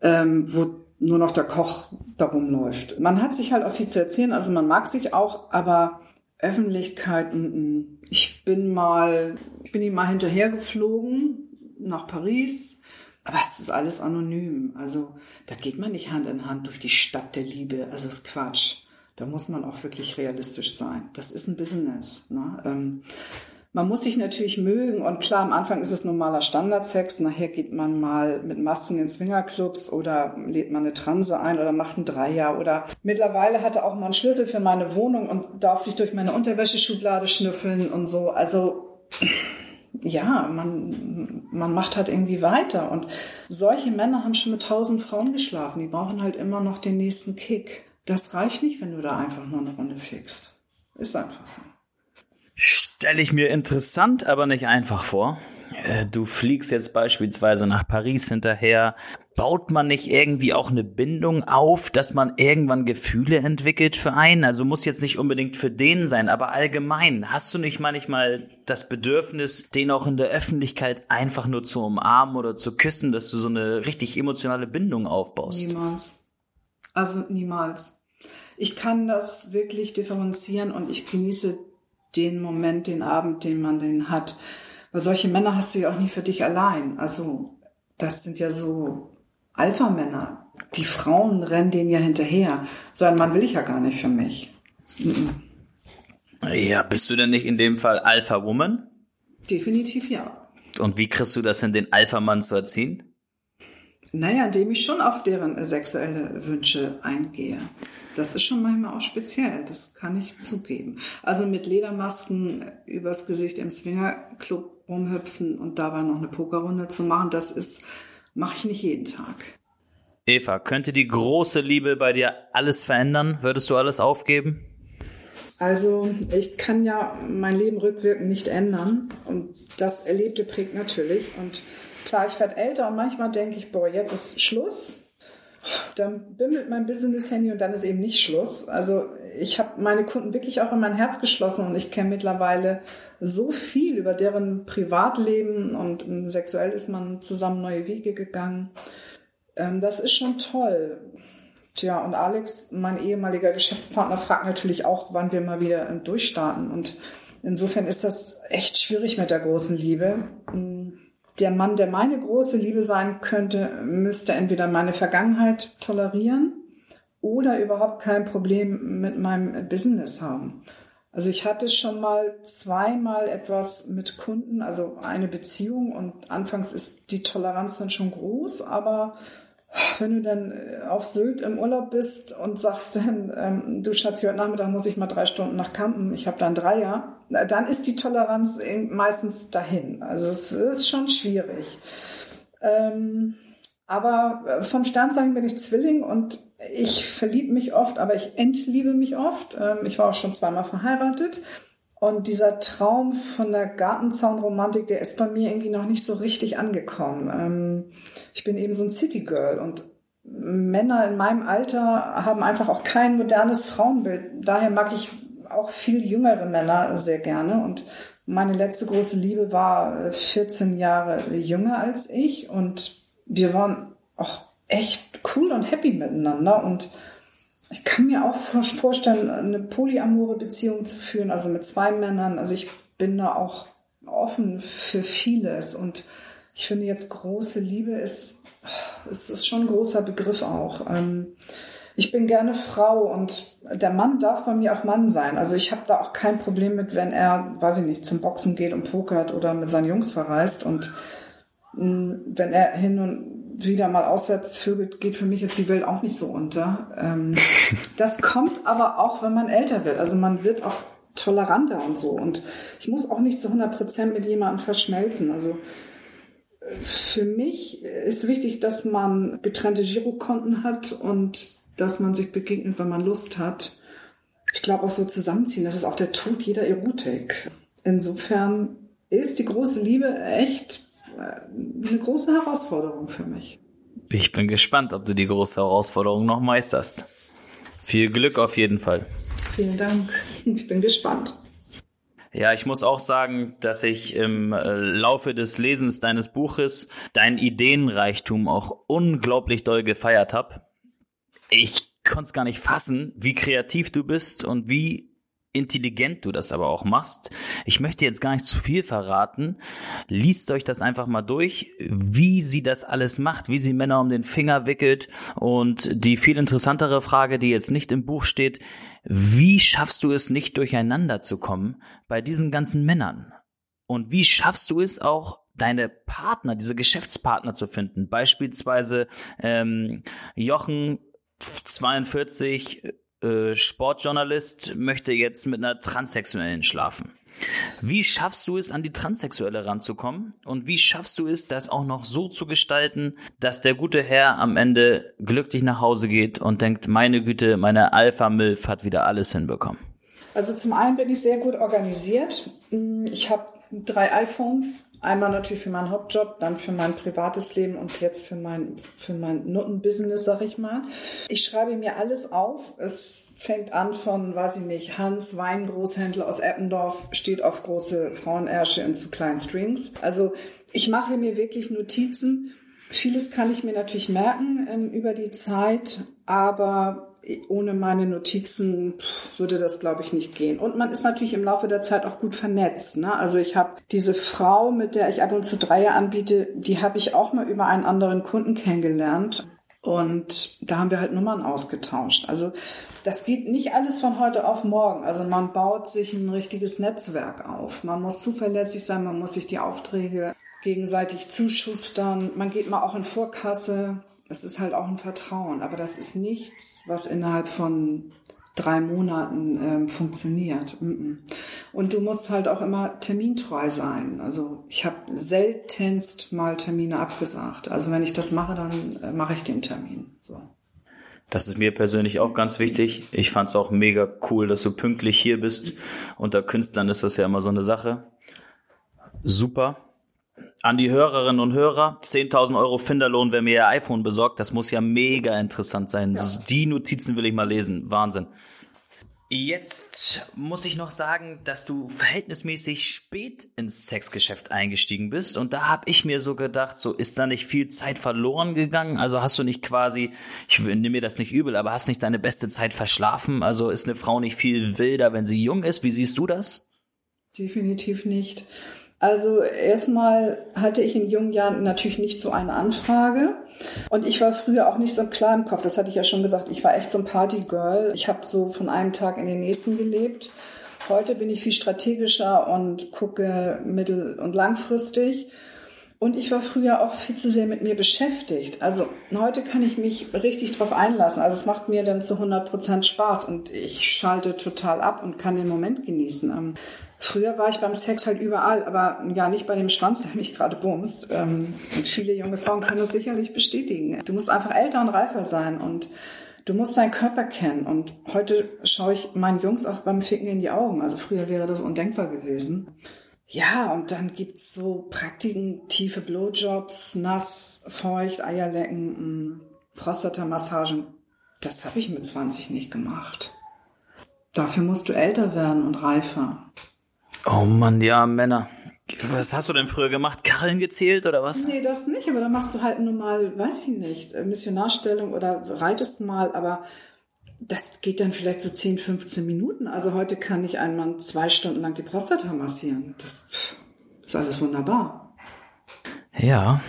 ähm, wo nur noch der Koch darum läuft. Man hat sich halt auch viel zu erzählen, also man mag sich auch, aber Öffentlichkeit, m -m. ich bin mal, ich bin ihm mal hinterhergeflogen nach Paris, aber es ist alles anonym. Also da geht man nicht Hand in Hand durch die Stadt der Liebe. Also ist Quatsch. Da muss man auch wirklich realistisch sein. Das ist ein Business. Ne? Ähm, man muss sich natürlich mögen und klar, am Anfang ist es normaler Standardsex, nachher geht man mal mit Masken in Swingerclubs oder lädt man eine Transe ein oder macht ein Dreier oder mittlerweile hat er auch mal einen Schlüssel für meine Wohnung und darf sich durch meine Unterwäscheschublade schnüffeln und so. Also ja, man, man macht halt irgendwie weiter und solche Männer haben schon mit tausend Frauen geschlafen, die brauchen halt immer noch den nächsten Kick. Das reicht nicht, wenn du da einfach nur eine Runde fixst. Ist einfach so. Stelle ich mir interessant, aber nicht einfach vor. Äh, du fliegst jetzt beispielsweise nach Paris hinterher. Baut man nicht irgendwie auch eine Bindung auf, dass man irgendwann Gefühle entwickelt für einen? Also muss jetzt nicht unbedingt für den sein, aber allgemein. Hast du nicht manchmal das Bedürfnis, den auch in der Öffentlichkeit einfach nur zu umarmen oder zu küssen, dass du so eine richtig emotionale Bindung aufbaust? Niemals. Also niemals. Ich kann das wirklich differenzieren und ich genieße den Moment, den Abend, den man den hat. Weil solche Männer hast du ja auch nie für dich allein. Also das sind ja so Alpha-Männer. Die Frauen rennen denen ja hinterher. So einen Mann will ich ja gar nicht für mich. Ja, bist du denn nicht in dem Fall Alpha-Woman? Definitiv ja. Und wie kriegst du das hin, den Alpha-Mann zu erziehen? Naja, indem ich schon auf deren sexuelle Wünsche eingehe. Das ist schon manchmal auch speziell, das kann ich zugeben. Also mit Ledermasken übers Gesicht im Swingerclub rumhüpfen und dabei noch eine Pokerrunde zu machen, das ist, mache ich nicht jeden Tag. Eva, könnte die große Liebe bei dir alles verändern? Würdest du alles aufgeben? Also ich kann ja mein Leben rückwirkend nicht ändern und das Erlebte prägt natürlich und Klar, ich werde älter und manchmal denke ich, boah, jetzt ist Schluss. Dann bimmelt mein Business-Handy und dann ist eben nicht Schluss. Also ich habe meine Kunden wirklich auch in mein Herz geschlossen und ich kenne mittlerweile so viel über deren Privatleben und sexuell ist man zusammen neue Wege gegangen. Ähm, das ist schon toll. Tja, und Alex, mein ehemaliger Geschäftspartner, fragt natürlich auch, wann wir mal wieder durchstarten. Und insofern ist das echt schwierig mit der großen Liebe. Der Mann, der meine große Liebe sein könnte, müsste entweder meine Vergangenheit tolerieren oder überhaupt kein Problem mit meinem Business haben. Also ich hatte schon mal zweimal etwas mit Kunden, also eine Beziehung und anfangs ist die Toleranz dann schon groß, aber wenn du dann äh, auf Sylt im Urlaub bist und sagst dann, ähm, du Schatz, heute Nachmittag muss ich mal drei Stunden nach Kampen, ich habe dann Dreier, dann ist die Toleranz meistens dahin. Also es ist schon schwierig. Ähm, aber äh, vom Sternzeichen bin ich Zwilling und ich verliebe mich oft, aber ich entliebe mich oft. Ähm, ich war auch schon zweimal verheiratet. Und dieser Traum von der Gartenzaunromantik, der ist bei mir irgendwie noch nicht so richtig angekommen. Ähm, ich bin eben so ein City-Girl und Männer in meinem Alter haben einfach auch kein modernes Frauenbild. Daher mag ich auch viel jüngere Männer sehr gerne. Und meine letzte große Liebe war 14 Jahre jünger als ich und wir waren auch echt cool und happy miteinander und ich kann mir auch vorstellen, eine polyamore Beziehung zu führen, also mit zwei Männern. Also ich bin da auch offen für vieles und ich finde jetzt große Liebe ist, es ist schon ein großer Begriff auch. Ähm, ich bin gerne Frau und der Mann darf bei mir auch Mann sein. Also ich habe da auch kein Problem mit, wenn er, weiß ich nicht, zum Boxen geht und pokert oder mit seinen Jungs verreist und mm, wenn er hin und wieder mal auswärts vögelt, geht für mich jetzt die Welt auch nicht so unter. Ähm, das kommt aber auch, wenn man älter wird. Also man wird auch toleranter und so. Und ich muss auch nicht zu 100 Prozent mit jemandem verschmelzen. Also für mich ist wichtig, dass man getrennte Girokonten hat und dass man sich begegnet, wenn man Lust hat. Ich glaube auch so zusammenziehen, das ist auch der Tod jeder Erotik. Insofern ist die große Liebe echt eine große Herausforderung für mich. Ich bin gespannt, ob du die große Herausforderung noch meisterst. Viel Glück auf jeden Fall. Vielen Dank. Ich bin gespannt. Ja, ich muss auch sagen, dass ich im äh, Laufe des Lesens deines Buches dein Ideenreichtum auch unglaublich doll gefeiert habe. Ich konnte es gar nicht fassen, wie kreativ du bist und wie intelligent du das aber auch machst. Ich möchte jetzt gar nicht zu viel verraten. Liest euch das einfach mal durch, wie sie das alles macht, wie sie Männer um den Finger wickelt. Und die viel interessantere Frage, die jetzt nicht im Buch steht, wie schaffst du es nicht durcheinander zu kommen bei diesen ganzen Männern? Und wie schaffst du es auch, deine Partner, diese Geschäftspartner zu finden? Beispielsweise ähm, Jochen 42 äh, Sportjournalist möchte jetzt mit einer Transsexuellen schlafen. Wie schaffst du es, an die Transsexuelle ranzukommen? Und wie schaffst du es, das auch noch so zu gestalten, dass der gute Herr am Ende glücklich nach Hause geht und denkt, meine Güte, meine Alpha-Milf hat wieder alles hinbekommen? Also zum einen bin ich sehr gut organisiert. Ich habe drei iPhones, Einmal natürlich für meinen Hauptjob, dann für mein privates Leben und jetzt für mein, für mein Nuttenbusiness, sag ich mal. Ich schreibe mir alles auf. Es fängt an von, weiß ich nicht, Hans, Weingroßhändler aus Eppendorf, steht auf große Frauenersche in zu kleinen Strings. Also ich mache mir wirklich Notizen. Vieles kann ich mir natürlich merken ähm, über die Zeit, aber ohne meine Notizen würde das, glaube ich, nicht gehen. Und man ist natürlich im Laufe der Zeit auch gut vernetzt. Ne? Also ich habe diese Frau, mit der ich ab und zu Dreier anbiete, die habe ich auch mal über einen anderen Kunden kennengelernt. Und da haben wir halt Nummern ausgetauscht. Also das geht nicht alles von heute auf morgen. Also man baut sich ein richtiges Netzwerk auf. Man muss zuverlässig sein, man muss sich die Aufträge gegenseitig zuschustern. Man geht mal auch in Vorkasse es ist halt auch ein Vertrauen, aber das ist nichts, was innerhalb von drei Monaten ähm, funktioniert. Und du musst halt auch immer termintreu sein. Also ich habe seltenst mal Termine abgesagt. Also wenn ich das mache, dann äh, mache ich den Termin. So. Das ist mir persönlich auch ganz wichtig. Ich fand es auch mega cool, dass du pünktlich hier bist. Unter Künstlern ist das ja immer so eine Sache. Super an die Hörerinnen und Hörer, 10.000 Euro Finderlohn, wer mir ihr iPhone besorgt, das muss ja mega interessant sein. Ja. Die Notizen will ich mal lesen. Wahnsinn. Jetzt muss ich noch sagen, dass du verhältnismäßig spät ins Sexgeschäft eingestiegen bist. Und da habe ich mir so gedacht, so ist da nicht viel Zeit verloren gegangen? Also hast du nicht quasi, ich nehme mir das nicht übel, aber hast nicht deine beste Zeit verschlafen? Also ist eine Frau nicht viel wilder, wenn sie jung ist? Wie siehst du das? Definitiv nicht. Also erstmal hatte ich in jungen Jahren natürlich nicht so eine Anfrage. Und ich war früher auch nicht so klar im Kopf. Das hatte ich ja schon gesagt. Ich war echt so ein Partygirl. Ich habe so von einem Tag in den nächsten gelebt. Heute bin ich viel strategischer und gucke mittel- und langfristig. Und ich war früher auch viel zu sehr mit mir beschäftigt. Also heute kann ich mich richtig drauf einlassen. Also es macht mir dann zu 100 Prozent Spaß und ich schalte total ab und kann den Moment genießen. Früher war ich beim Sex halt überall, aber ja nicht bei dem Schwanz, der mich gerade bumst. Ähm, viele junge Frauen können das sicherlich bestätigen. Du musst einfach älter und reifer sein und du musst deinen Körper kennen. Und heute schaue ich meinen Jungs auch beim Ficken in die Augen. Also früher wäre das undenkbar gewesen. Ja, und dann gibt's so Praktiken, tiefe Blowjobs, nass, feucht, Eierlecken, mm, Prostatamassagen. Das habe ich mit 20 nicht gemacht. Dafür musst du älter werden und reifer. Oh Mann, ja, Männer. Was hast du denn früher gemacht? Kacheln gezählt oder was? Nee, das nicht, aber da machst du halt normal, weiß ich nicht, Missionarstellung oder reitest mal, aber das geht dann vielleicht so 10, 15 Minuten. Also heute kann ich einen Mann zwei Stunden lang die Prostata massieren. Das ist alles wunderbar. Ja,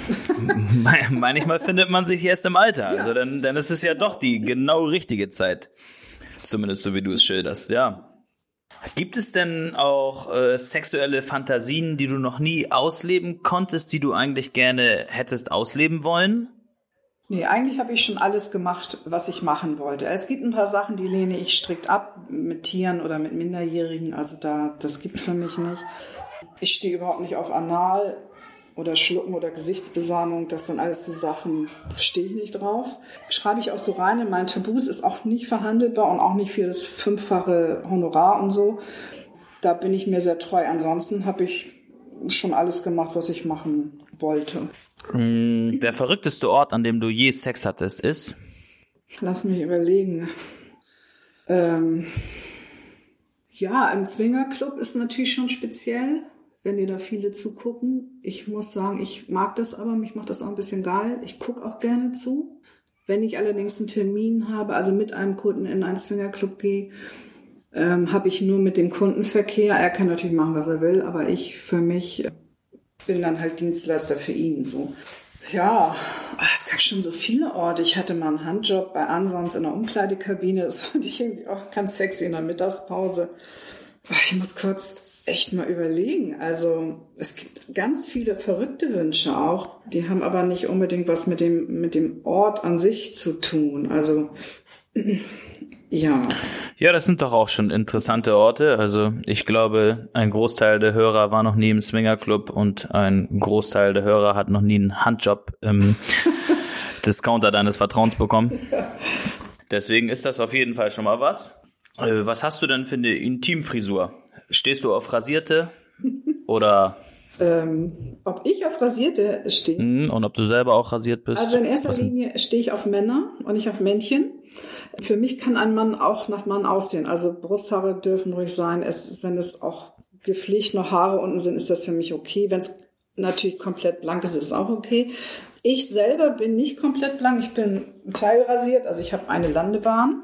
manchmal findet man sich erst im Alter. Also dann, dann ist es ja doch die genau richtige Zeit. Zumindest so wie du es schilderst, ja. Gibt es denn auch äh, sexuelle Fantasien, die du noch nie ausleben konntest, die du eigentlich gerne hättest ausleben wollen? Nee, eigentlich habe ich schon alles gemacht, was ich machen wollte. Es gibt ein paar Sachen, die lehne ich strikt ab, mit Tieren oder mit Minderjährigen. Also da, das gibt's für mich nicht. Ich stehe überhaupt nicht auf Anal oder Schlucken oder Gesichtsbesamung. Das sind alles so Sachen, stehe ich nicht drauf. Schreibe ich auch so rein in meinen Tabus, ist auch nicht verhandelbar und auch nicht für das fünffache Honorar und so. Da bin ich mir sehr treu. Ansonsten habe ich schon alles gemacht, was ich machen wollte. Mm, der verrückteste Ort, an dem du je Sex hattest, ist? Lass mich überlegen. Ähm, ja, im Swingerclub ist natürlich schon speziell, wenn dir da viele zugucken. Ich muss sagen, ich mag das aber, mich macht das auch ein bisschen geil. Ich gucke auch gerne zu. Wenn ich allerdings einen Termin habe, also mit einem Kunden in einen Swingerclub gehe, ähm, habe ich nur mit dem Kundenverkehr. Er kann natürlich machen, was er will, aber ich für mich bin dann halt Dienstleister für ihn. So. Ja, es gab schon so viele Orte. Ich hatte mal einen Handjob bei Ansons in der Umkleidekabine. Das fand ich irgendwie auch ganz sexy in der Mittagspause. Ich muss kurz echt mal überlegen. Also es gibt ganz viele verrückte Wünsche auch. Die haben aber nicht unbedingt was mit dem, mit dem Ort an sich zu tun. Also ja. Ja, das sind doch auch schon interessante Orte. Also ich glaube, ein Großteil der Hörer war noch nie im Swingerclub und ein Großteil der Hörer hat noch nie einen Handjob im Discounter deines Vertrauens bekommen. Deswegen ist das auf jeden Fall schon mal was. Äh, was hast du denn für eine Intimfrisur? Stehst du auf Rasierte oder ähm, ob ich auf Rasierte stehe. Mhm, und ob du selber auch rasiert bist. Also in erster Linie stehe ich auf Männer und nicht auf Männchen. Für mich kann ein Mann auch nach Mann aussehen. Also Brusthaare dürfen ruhig sein. Es, wenn es auch gepflegt noch Haare unten sind, ist das für mich okay. Wenn es natürlich komplett blank ist, ist es auch okay. Ich selber bin nicht komplett blank, ich bin teilrasiert, also ich habe eine Landebahn.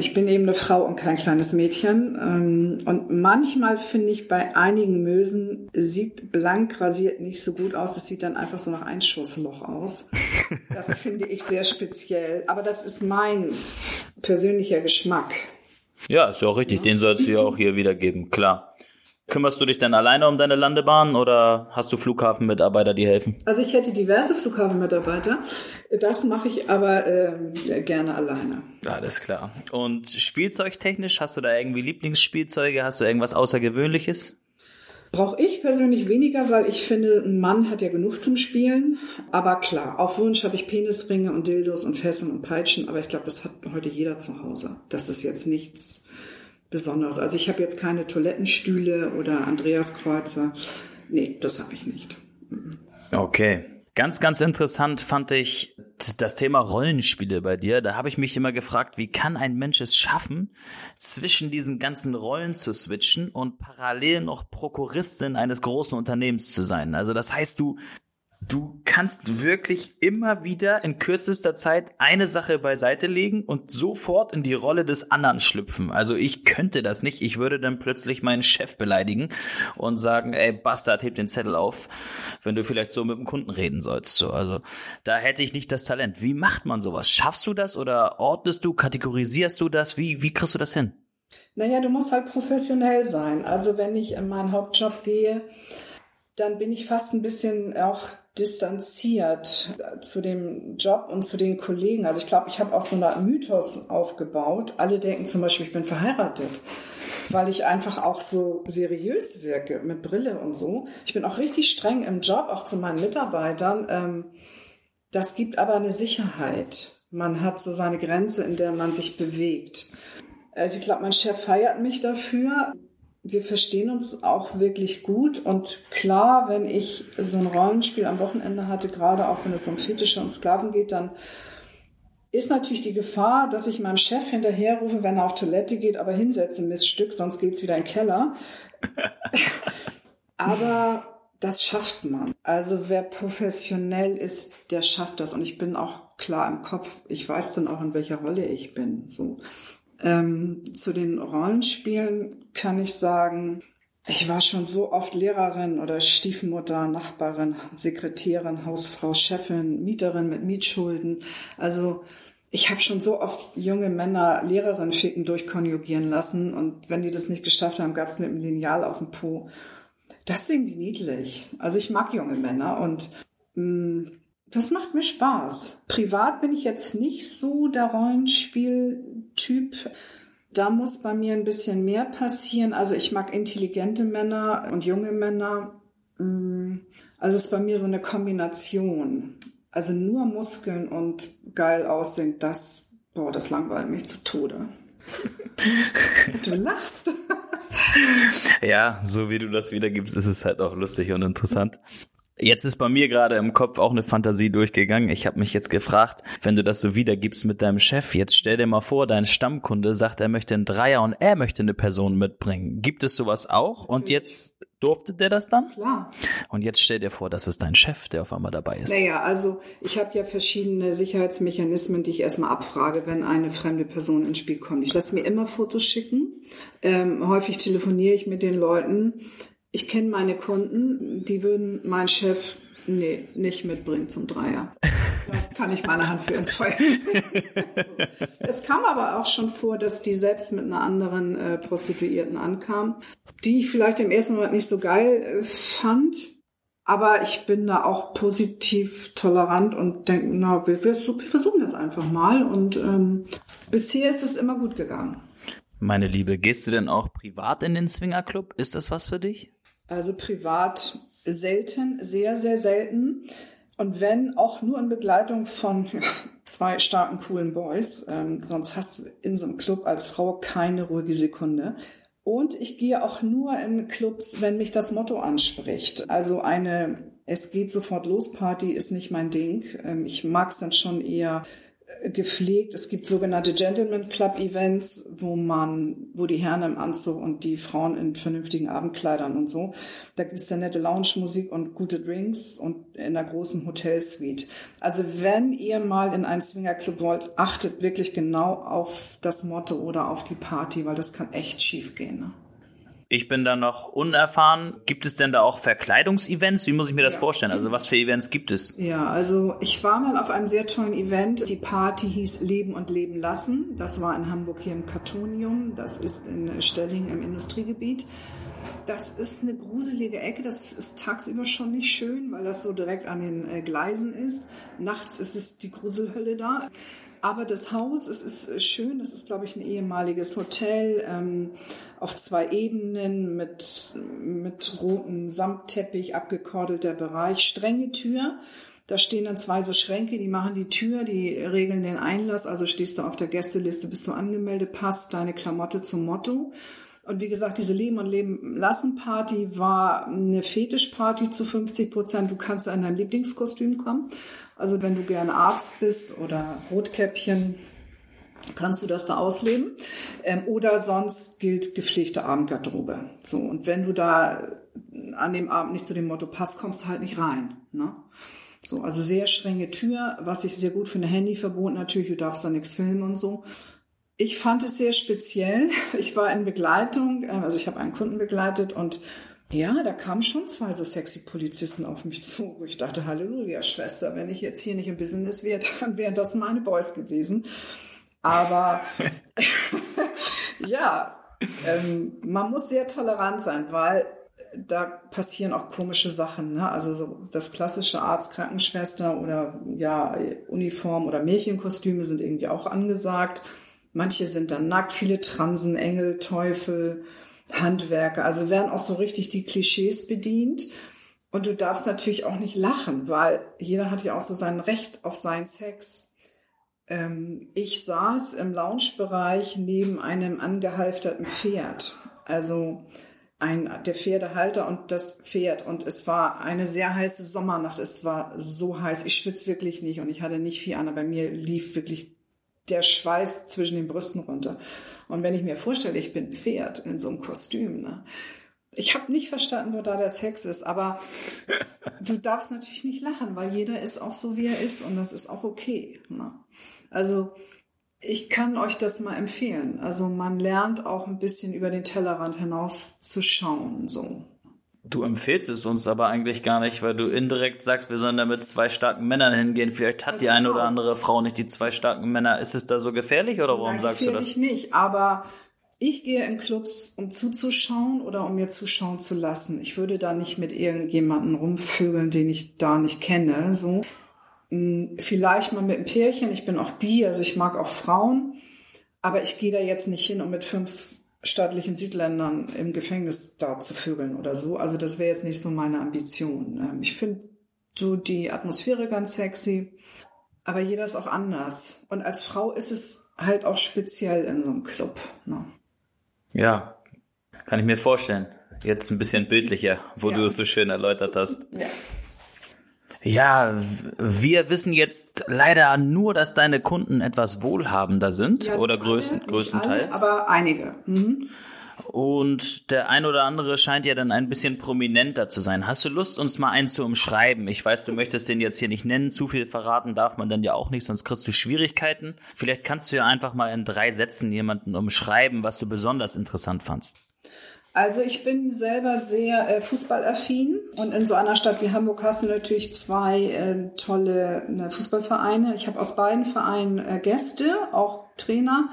Ich bin eben eine Frau und kein kleines Mädchen. Ähm, und manchmal finde ich, bei einigen Mösen sieht blank rasiert nicht so gut aus. Es sieht dann einfach so nach Einschussloch aus. Das finde ich sehr speziell. Aber das ist mein persönlicher Geschmack. Ja, ist ja auch richtig. Den sollst du ja auch hier wiedergeben, klar. Kümmerst du dich dann alleine um deine Landebahn oder hast du Flughafenmitarbeiter, die helfen? Also ich hätte diverse Flughafenmitarbeiter. Das mache ich aber äh, gerne alleine. Alles klar. Und spielzeugtechnisch, hast du da irgendwie Lieblingsspielzeuge? Hast du irgendwas Außergewöhnliches? Brauche ich persönlich weniger, weil ich finde, ein Mann hat ja genug zum Spielen. Aber klar, auf Wunsch habe ich Penisringe und Dildos und Fesseln und Peitschen, aber ich glaube, das hat heute jeder zu Hause. Das ist jetzt nichts Besonderes. Also ich habe jetzt keine Toilettenstühle oder Andreaskreuzer. Nee, das habe ich nicht. Okay. Ganz, ganz interessant fand ich das Thema Rollenspiele bei dir, da habe ich mich immer gefragt, wie kann ein Mensch es schaffen, zwischen diesen ganzen Rollen zu switchen und parallel noch Prokuristin eines großen Unternehmens zu sein? Also das heißt, du du kannst wirklich immer wieder in kürzester Zeit eine Sache beiseite legen und sofort in die Rolle des anderen schlüpfen. Also ich könnte das nicht. Ich würde dann plötzlich meinen Chef beleidigen und sagen, ey, Bastard, heb den Zettel auf, wenn du vielleicht so mit dem Kunden reden sollst. So, also da hätte ich nicht das Talent. Wie macht man sowas? Schaffst du das oder ordnest du, kategorisierst du das? Wie, wie kriegst du das hin? Naja, du musst halt professionell sein. Also wenn ich in meinen Hauptjob gehe, dann bin ich fast ein bisschen auch distanziert zu dem Job und zu den Kollegen. Also ich glaube, ich habe auch so eine Mythos aufgebaut. Alle denken zum Beispiel, ich bin verheiratet, weil ich einfach auch so seriös wirke mit Brille und so. Ich bin auch richtig streng im Job, auch zu meinen Mitarbeitern. Ähm, das gibt aber eine Sicherheit. Man hat so seine Grenze, in der man sich bewegt. Also ich glaube, mein Chef feiert mich dafür wir verstehen uns auch wirklich gut. Und klar, wenn ich so ein Rollenspiel am Wochenende hatte, gerade auch wenn es um Fetische und Sklaven geht, dann ist natürlich die Gefahr, dass ich meinem Chef hinterherrufe, wenn er auf Toilette geht, aber hinsetze, Miststück, sonst geht's wieder in den Keller. aber das schafft man. Also wer professionell ist, der schafft das. Und ich bin auch klar im Kopf. Ich weiß dann auch, in welcher Rolle ich bin. So. Ähm, zu den Rollenspielen kann ich sagen, ich war schon so oft Lehrerin oder Stiefmutter, Nachbarin, Sekretärin, Hausfrau, Chefin, Mieterin mit Mietschulden. Also ich habe schon so oft junge Männer Lehrerin ficken durchkonjugieren lassen und wenn die das nicht geschafft haben, gab es mit einem Lineal auf dem Po. Das ist irgendwie niedlich. Also ich mag junge Männer und mh, mm, das macht mir Spaß. Privat bin ich jetzt nicht so der Rollenspieltyp. Da muss bei mir ein bisschen mehr passieren. Also ich mag intelligente Männer und junge Männer. Mm, also es ist bei mir so eine Kombination. Also nur Muskeln und geil aussehen, das, boah, das langweilt mich zu Tode. du lachst. Ja, so wie du das wiedergibst, ist es halt auch lustig und interessant. Jetzt ist bei mir gerade im Kopf auch eine Fantasie durchgegangen. Ich habe mich jetzt gefragt, wenn du das so wiedergibst mit deinem Chef, jetzt stell dir mal vor, dein Stammkunde sagt, er möchte einen Dreier und er möchte eine Person mitbringen. Gibt es sowas auch? Und jetzt durfte der das dann? Klar. Und jetzt stell dir vor, das ist dein Chef, der auf einmal dabei ist. Naja, also ich habe ja verschiedene Sicherheitsmechanismen, die ich erstmal abfrage, wenn eine fremde Person ins Spiel kommt. Ich lasse mir immer Fotos schicken. Ähm, häufig telefoniere ich mit den Leuten ich kenne meine Kunden, die würden mein Chef nee, nicht mitbringen zum Dreier. Da kann ich meine Hand für ins Feuer. es kam aber auch schon vor, dass die selbst mit einer anderen äh, Prostituierten ankam, die ich vielleicht im ersten Moment nicht so geil äh, fand. Aber ich bin da auch positiv tolerant und denke, na, wir, wir, versuchen das einfach mal. Und ähm, bisher ist es immer gut gegangen. Meine Liebe, gehst du denn auch privat in den Swingerclub? Ist das was für dich? Also privat selten, sehr, sehr selten. Und wenn, auch nur in Begleitung von zwei starken, coolen Boys. Ähm, sonst hast du in so einem Club als Frau keine ruhige Sekunde. Und ich gehe auch nur in Clubs, wenn mich das Motto anspricht. Also eine Es geht sofort los Party ist nicht mein Ding. Ähm, ich mag es dann schon eher gepflegt. Es gibt sogenannte Gentleman Club Events, wo man, wo die Herren im Anzug und die Frauen in vernünftigen Abendkleidern und so. Da gibt es dann nette Lounge-Musik und gute Drinks und in einer großen Hotelsuite. Also wenn ihr mal in einen Swingerclub wollt, achtet wirklich genau auf das Motto oder auf die Party, weil das kann echt schief gehen. Ne? Ich bin da noch unerfahren. Gibt es denn da auch Verkleidungsevents? Wie muss ich mir das ja. vorstellen? Also was für Events gibt es? Ja, also ich war mal auf einem sehr tollen Event. Die Party hieß Leben und Leben lassen. Das war in Hamburg hier im Cartonium. Das ist in Stelling im Industriegebiet. Das ist eine gruselige Ecke. Das ist tagsüber schon nicht schön, weil das so direkt an den äh, Gleisen ist. Nachts ist es die Gruselhölle da. Aber das Haus, es ist schön, das ist, glaube ich, ein ehemaliges Hotel ähm, auf zwei Ebenen mit, mit rotem Samtteppich, abgekordelter Bereich, strenge Tür. Da stehen dann zwei so Schränke, die machen die Tür, die regeln den Einlass. Also stehst du auf der Gästeliste, bist du angemeldet, passt deine Klamotte zum Motto. Und wie gesagt, diese Leben und Leben lassen Party war eine Fetischparty zu 50 Prozent. Du kannst in deinem Lieblingskostüm kommen. Also wenn du gerne Arzt bist oder Rotkäppchen, kannst du das da ausleben. Ähm, oder sonst gilt gepflegte Abendgarderobe. So, und wenn du da an dem Abend nicht zu dem Motto passt, kommst du halt nicht rein. Ne? So, also sehr strenge Tür, was ich sehr gut finde, Handyverbot natürlich, du darfst da nichts filmen und so. Ich fand es sehr speziell. Ich war in Begleitung, äh, also ich habe einen Kunden begleitet und ja, da kamen schon zwei so sexy Polizisten auf mich zu, wo ich dachte, Halleluja, Schwester, wenn ich jetzt hier nicht im Business wäre, dann wären das meine Boys gewesen. Aber ja, ähm, man muss sehr tolerant sein, weil da passieren auch komische Sachen. Ne? Also so das klassische Arzt, Krankenschwester oder ja Uniform oder Märchenkostüme sind irgendwie auch angesagt. Manche sind dann nackt, viele Transen, Engel, Teufel, Handwerker. Also werden auch so richtig die Klischees bedient. Und du darfst natürlich auch nicht lachen, weil jeder hat ja auch so sein Recht auf seinen Sex. Ähm, ich saß im Loungebereich neben einem angehalfterten Pferd. Also ein, der Pferdehalter und das Pferd. Und es war eine sehr heiße Sommernacht. Es war so heiß. Ich schwitze wirklich nicht und ich hatte nicht viel an, aber bei mir lief wirklich der Schweiß zwischen den Brüsten runter. Und wenn ich mir vorstelle, ich bin Pferd in so einem Kostüm, ne? Ich habe nicht verstanden, wo da der Sex ist, aber du darfst natürlich nicht lachen, weil jeder ist auch so, wie er ist und das ist auch okay. Ne? Also ich kann euch das mal empfehlen. Also man lernt auch ein bisschen über den Tellerrand hinaus zu schauen, so. Du empfehlst es uns aber eigentlich gar nicht, weil du indirekt sagst, wir sollen da mit zwei starken Männern hingehen. Vielleicht hat das die eine oder andere Frau nicht die zwei starken Männer. Ist es da so gefährlich oder warum Nein, sagst du das? Ich nicht, aber ich gehe in Clubs, um zuzuschauen oder um mir zuschauen zu lassen. Ich würde da nicht mit irgendjemanden rumvögeln, den ich da nicht kenne, so. Hm, vielleicht mal mit einem Pärchen. Ich bin auch bi, also ich mag auch Frauen. Aber ich gehe da jetzt nicht hin, um mit fünf staatlichen Südländern im Gefängnis da zu vögeln oder so. Also das wäre jetzt nicht so meine Ambition. Ähm, ich finde so die Atmosphäre ganz sexy, aber jeder ist auch anders. Und als Frau ist es halt auch speziell in so einem Club. Ne? Ja, kann ich mir vorstellen. Jetzt ein bisschen bildlicher, wo ja. du es so schön erläutert hast. Ja. Ja, wir wissen jetzt leider nur, dass deine Kunden etwas wohlhabender sind ja, oder größten, alle, größtenteils. Alle, aber einige. Mhm. Und der ein oder andere scheint ja dann ein bisschen prominenter zu sein. Hast du Lust, uns mal einen zu umschreiben? Ich weiß, du möchtest den jetzt hier nicht nennen. Zu viel verraten darf man dann ja auch nicht, sonst kriegst du Schwierigkeiten. Vielleicht kannst du ja einfach mal in drei Sätzen jemanden umschreiben, was du besonders interessant fandst. Also ich bin selber sehr äh, fußballaffin und in so einer Stadt wie Hamburg hast du natürlich zwei äh, tolle äh, Fußballvereine. Ich habe aus beiden Vereinen äh, Gäste, auch Trainer,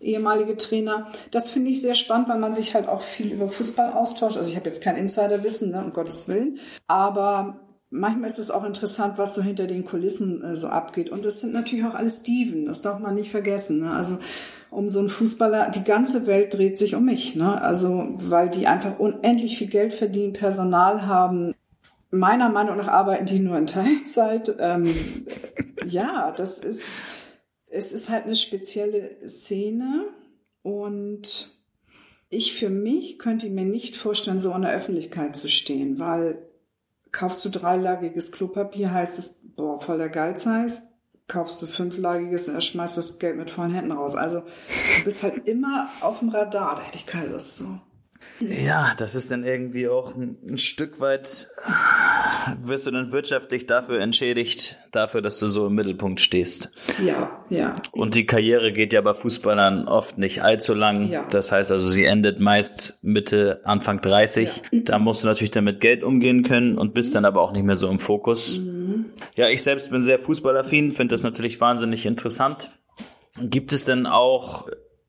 ehemalige Trainer. Das finde ich sehr spannend, weil man sich halt auch viel über Fußball austauscht. Also ich habe jetzt kein Insiderwissen, ne, um Gottes Willen, aber manchmal ist es auch interessant, was so hinter den Kulissen äh, so abgeht. Und das sind natürlich auch alles Steven, das darf man nicht vergessen. Ne? Also um so einen Fußballer, die ganze Welt dreht sich um mich, ne? Also, weil die einfach unendlich viel Geld verdienen, Personal haben. Meiner Meinung nach arbeiten die nur in Teilzeit. Ähm, ja, das ist, es ist halt eine spezielle Szene und ich für mich könnte mir nicht vorstellen, so in der Öffentlichkeit zu stehen, weil kaufst du dreilagiges Klopapier, heißt es, boah, voller Geizheiß, kaufst du fünflagiges und er schmeißt das Geld mit vollen Händen raus. Also du bist halt immer auf dem Radar, da hätte ich keine Lust so. Ja, das ist dann irgendwie auch ein, ein, Stück weit, wirst du dann wirtschaftlich dafür entschädigt, dafür, dass du so im Mittelpunkt stehst. Ja, ja. Und die Karriere geht ja bei Fußballern oft nicht allzu lang. Ja. Das heißt also, sie endet meist Mitte, Anfang 30. Ja. Da musst du natürlich damit Geld umgehen können und bist dann aber auch nicht mehr so im Fokus. Mhm. Ja, ich selbst bin sehr fußballaffin, finde das natürlich wahnsinnig interessant. Gibt es denn auch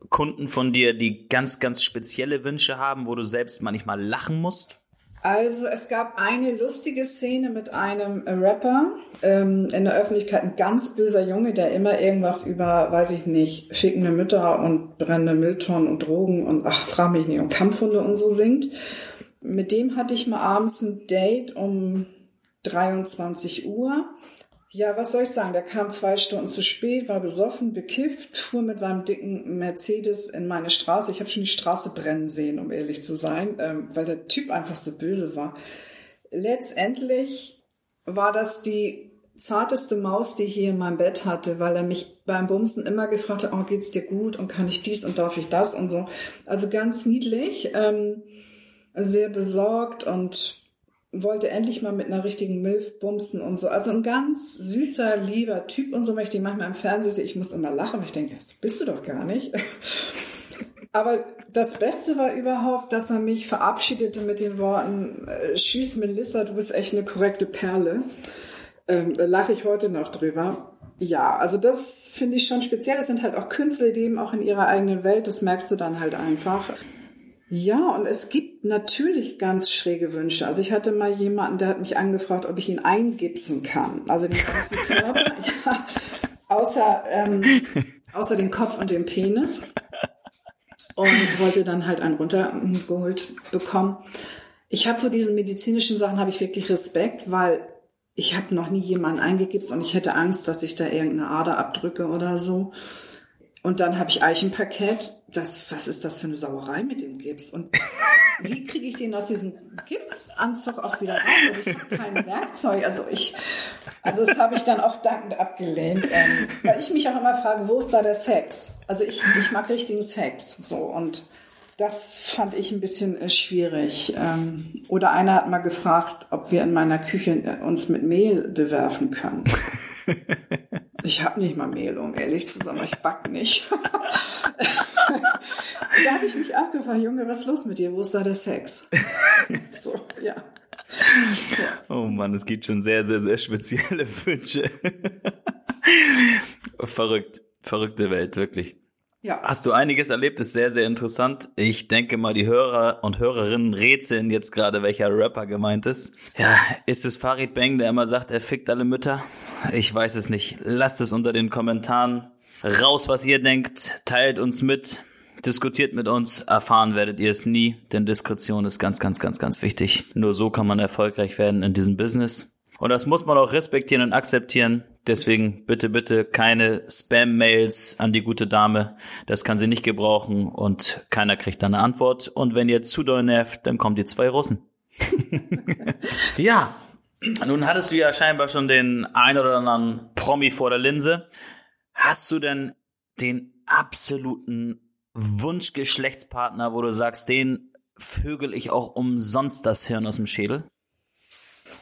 Kunden von dir, die ganz, ganz spezielle Wünsche haben, wo du selbst manchmal lachen musst? Also es gab eine lustige Szene mit einem Rapper ähm, in der Öffentlichkeit, ein ganz böser Junge, der immer irgendwas über, weiß ich nicht, fickende Mütter und brennende Mülltonnen und Drogen und ach, frag mich nicht, und Kampfhunde und so singt. Mit dem hatte ich mal abends ein Date um 23 Uhr Ja, was soll ich sagen? Der kam zwei Stunden zu spät, war besoffen, bekifft, fuhr mit seinem dicken Mercedes in meine Straße. Ich habe schon die Straße brennen sehen, um ehrlich zu sein, ähm, weil der Typ einfach so böse war. Letztendlich war das die zarteste Maus, die ich hier in meinem Bett hatte, weil er mich beim Bumsen immer gefragt hat, oh, geht's dir gut und kann ich dies und darf ich das und so. Also ganz niedlich, ähm, sehr besorgt und wollte endlich mal mit einer richtigen Milf bumsen und so. Also ein ganz süßer, lieber Typ und so, wenn ich den manchmal im Fernsehen sehe, ich muss immer lachen, weil ich denke, das bist du doch gar nicht. Aber das Beste war überhaupt, dass er mich verabschiedete mit den Worten, äh, Tschüss Melissa, du bist echt eine korrekte Perle. Ähm, lache ich heute noch drüber. Ja, also das finde ich schon speziell. Das sind halt auch Künstler, die leben auch in ihrer eigenen Welt. Das merkst du dann halt einfach. Ja, und es gibt natürlich ganz schräge Wünsche. Also ich hatte mal jemanden, der hat mich angefragt, ob ich ihn eingipsen kann. Also den ganzen Körper, ja, außer, ähm, außer den Kopf und den Penis. Und wollte dann halt einen runtergeholt bekommen. Ich habe vor diesen medizinischen Sachen habe ich wirklich Respekt, weil ich habe noch nie jemanden eingegipst und ich hätte Angst, dass ich da irgendeine Ader abdrücke oder so. Und dann habe ich Eichenparkett. Das, was ist das für eine Sauerei mit dem Gips? Und wie kriege ich den aus diesem Gipsanzug auch wieder raus? Also ich habe kein Werkzeug. Also ich, also das habe ich dann auch dankend abgelehnt. Ähm, weil ich mich auch immer frage, wo ist da der Sex? Also ich, ich mag richtigen Sex. So und das fand ich ein bisschen äh, schwierig. Ähm, oder einer hat mal gefragt, ob wir in meiner Küche äh, uns mit Mehl bewerfen können. Ich habe nicht mal Mehl, um ehrlich zu sein, ich back nicht. da habe ich mich auch gefragt, Junge, was ist los mit dir? Wo ist da der Sex? so, ja. Oh Mann, es gibt schon sehr, sehr, sehr spezielle Wünsche. Verrückt, verrückte Welt, wirklich. Ja. Hast du einiges erlebt, ist sehr, sehr interessant. Ich denke mal, die Hörer und Hörerinnen rätseln jetzt gerade, welcher Rapper gemeint ist. Ja, ist es Farid Bang, der immer sagt, er fickt alle Mütter? Ich weiß es nicht. Lasst es unter den Kommentaren raus, was ihr denkt. Teilt uns mit. Diskutiert mit uns. Erfahren werdet ihr es nie, denn Diskretion ist ganz, ganz, ganz, ganz wichtig. Nur so kann man erfolgreich werden in diesem Business. Und das muss man auch respektieren und akzeptieren. Deswegen bitte, bitte keine Spam-Mails an die gute Dame. Das kann sie nicht gebrauchen und keiner kriegt dann eine Antwort. Und wenn ihr zu doll nervt, dann kommen die zwei Russen. ja, nun hattest du ja scheinbar schon den ein oder anderen Promi vor der Linse. Hast du denn den absoluten Wunschgeschlechtspartner, wo du sagst, den vögel ich auch umsonst das Hirn aus dem Schädel?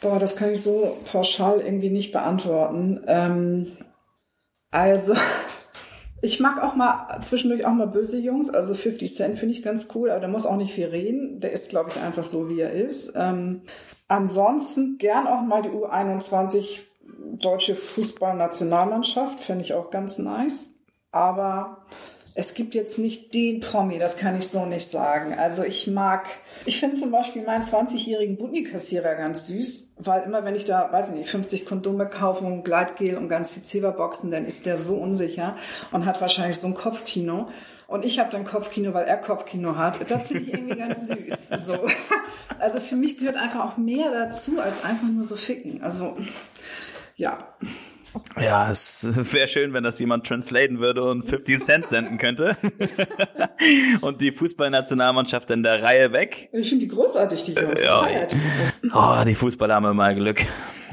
Boah, das kann ich so pauschal irgendwie nicht beantworten. Ähm, also, ich mag auch mal zwischendurch auch mal böse Jungs. Also 50 Cent finde ich ganz cool, aber der muss auch nicht viel reden. Der ist, glaube ich, einfach so, wie er ist. Ähm, ansonsten gern auch mal die U21 deutsche Fußballnationalmannschaft. Finde ich auch ganz nice. Aber es gibt jetzt nicht den Promi, das kann ich so nicht sagen. Also ich mag, ich finde zum Beispiel meinen 20-jährigen Bunny-Kassierer ganz süß, weil immer wenn ich da, weiß ich nicht, 50 Kondome kaufe und Gleitgel und ganz viel Zeberboxen, dann ist der so unsicher und hat wahrscheinlich so ein Kopfkino. Und ich habe dann Kopfkino, weil er Kopfkino hat. Das finde ich irgendwie ganz süß. So. Also für mich gehört einfach auch mehr dazu, als einfach nur so ficken. Also ja. Ja, es wäre schön, wenn das jemand translaten würde und 50 Cent senden könnte. und die Fußballnationalmannschaft in der Reihe weg. Ich finde die großartig, die Jungs. Ja. Oh, die Fußballer haben immer Glück.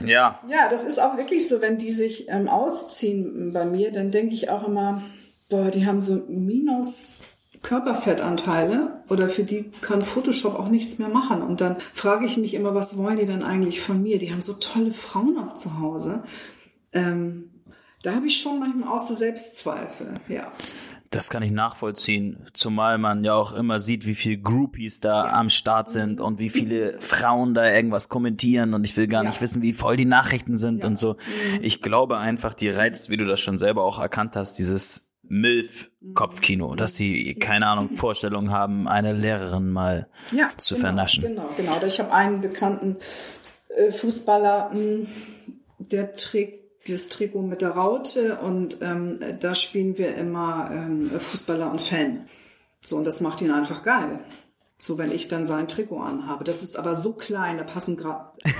Ja. Ja, das ist auch wirklich so, wenn die sich ähm, ausziehen bei mir, dann denke ich auch immer, boah, die haben so minus Körperfettanteile oder für die kann Photoshop auch nichts mehr machen. Und dann frage ich mich immer, was wollen die denn eigentlich von mir? Die haben so tolle Frauen auch zu Hause. Ähm, da habe ich schon manchmal auch so Selbstzweifel, ja. Das kann ich nachvollziehen, zumal man ja auch immer sieht, wie viele Groupies da am Start sind und wie viele Frauen da irgendwas kommentieren und ich will gar ja. nicht wissen, wie voll die Nachrichten sind ja. und so. Mhm. Ich glaube einfach, die reizt, wie du das schon selber auch erkannt hast, dieses MILF-Kopfkino, mhm. dass sie, keine Ahnung, Vorstellungen haben, eine Lehrerin mal ja, zu genau, vernaschen. Genau, genau. Ich habe einen bekannten äh, Fußballer, hm, der trägt dieses Trikot mit der Raute und ähm, da spielen wir immer ähm, Fußballer und Fan. So, und das macht ihn einfach geil. So, wenn ich dann sein Trikot anhabe. Das ist aber so klein, da passen gerade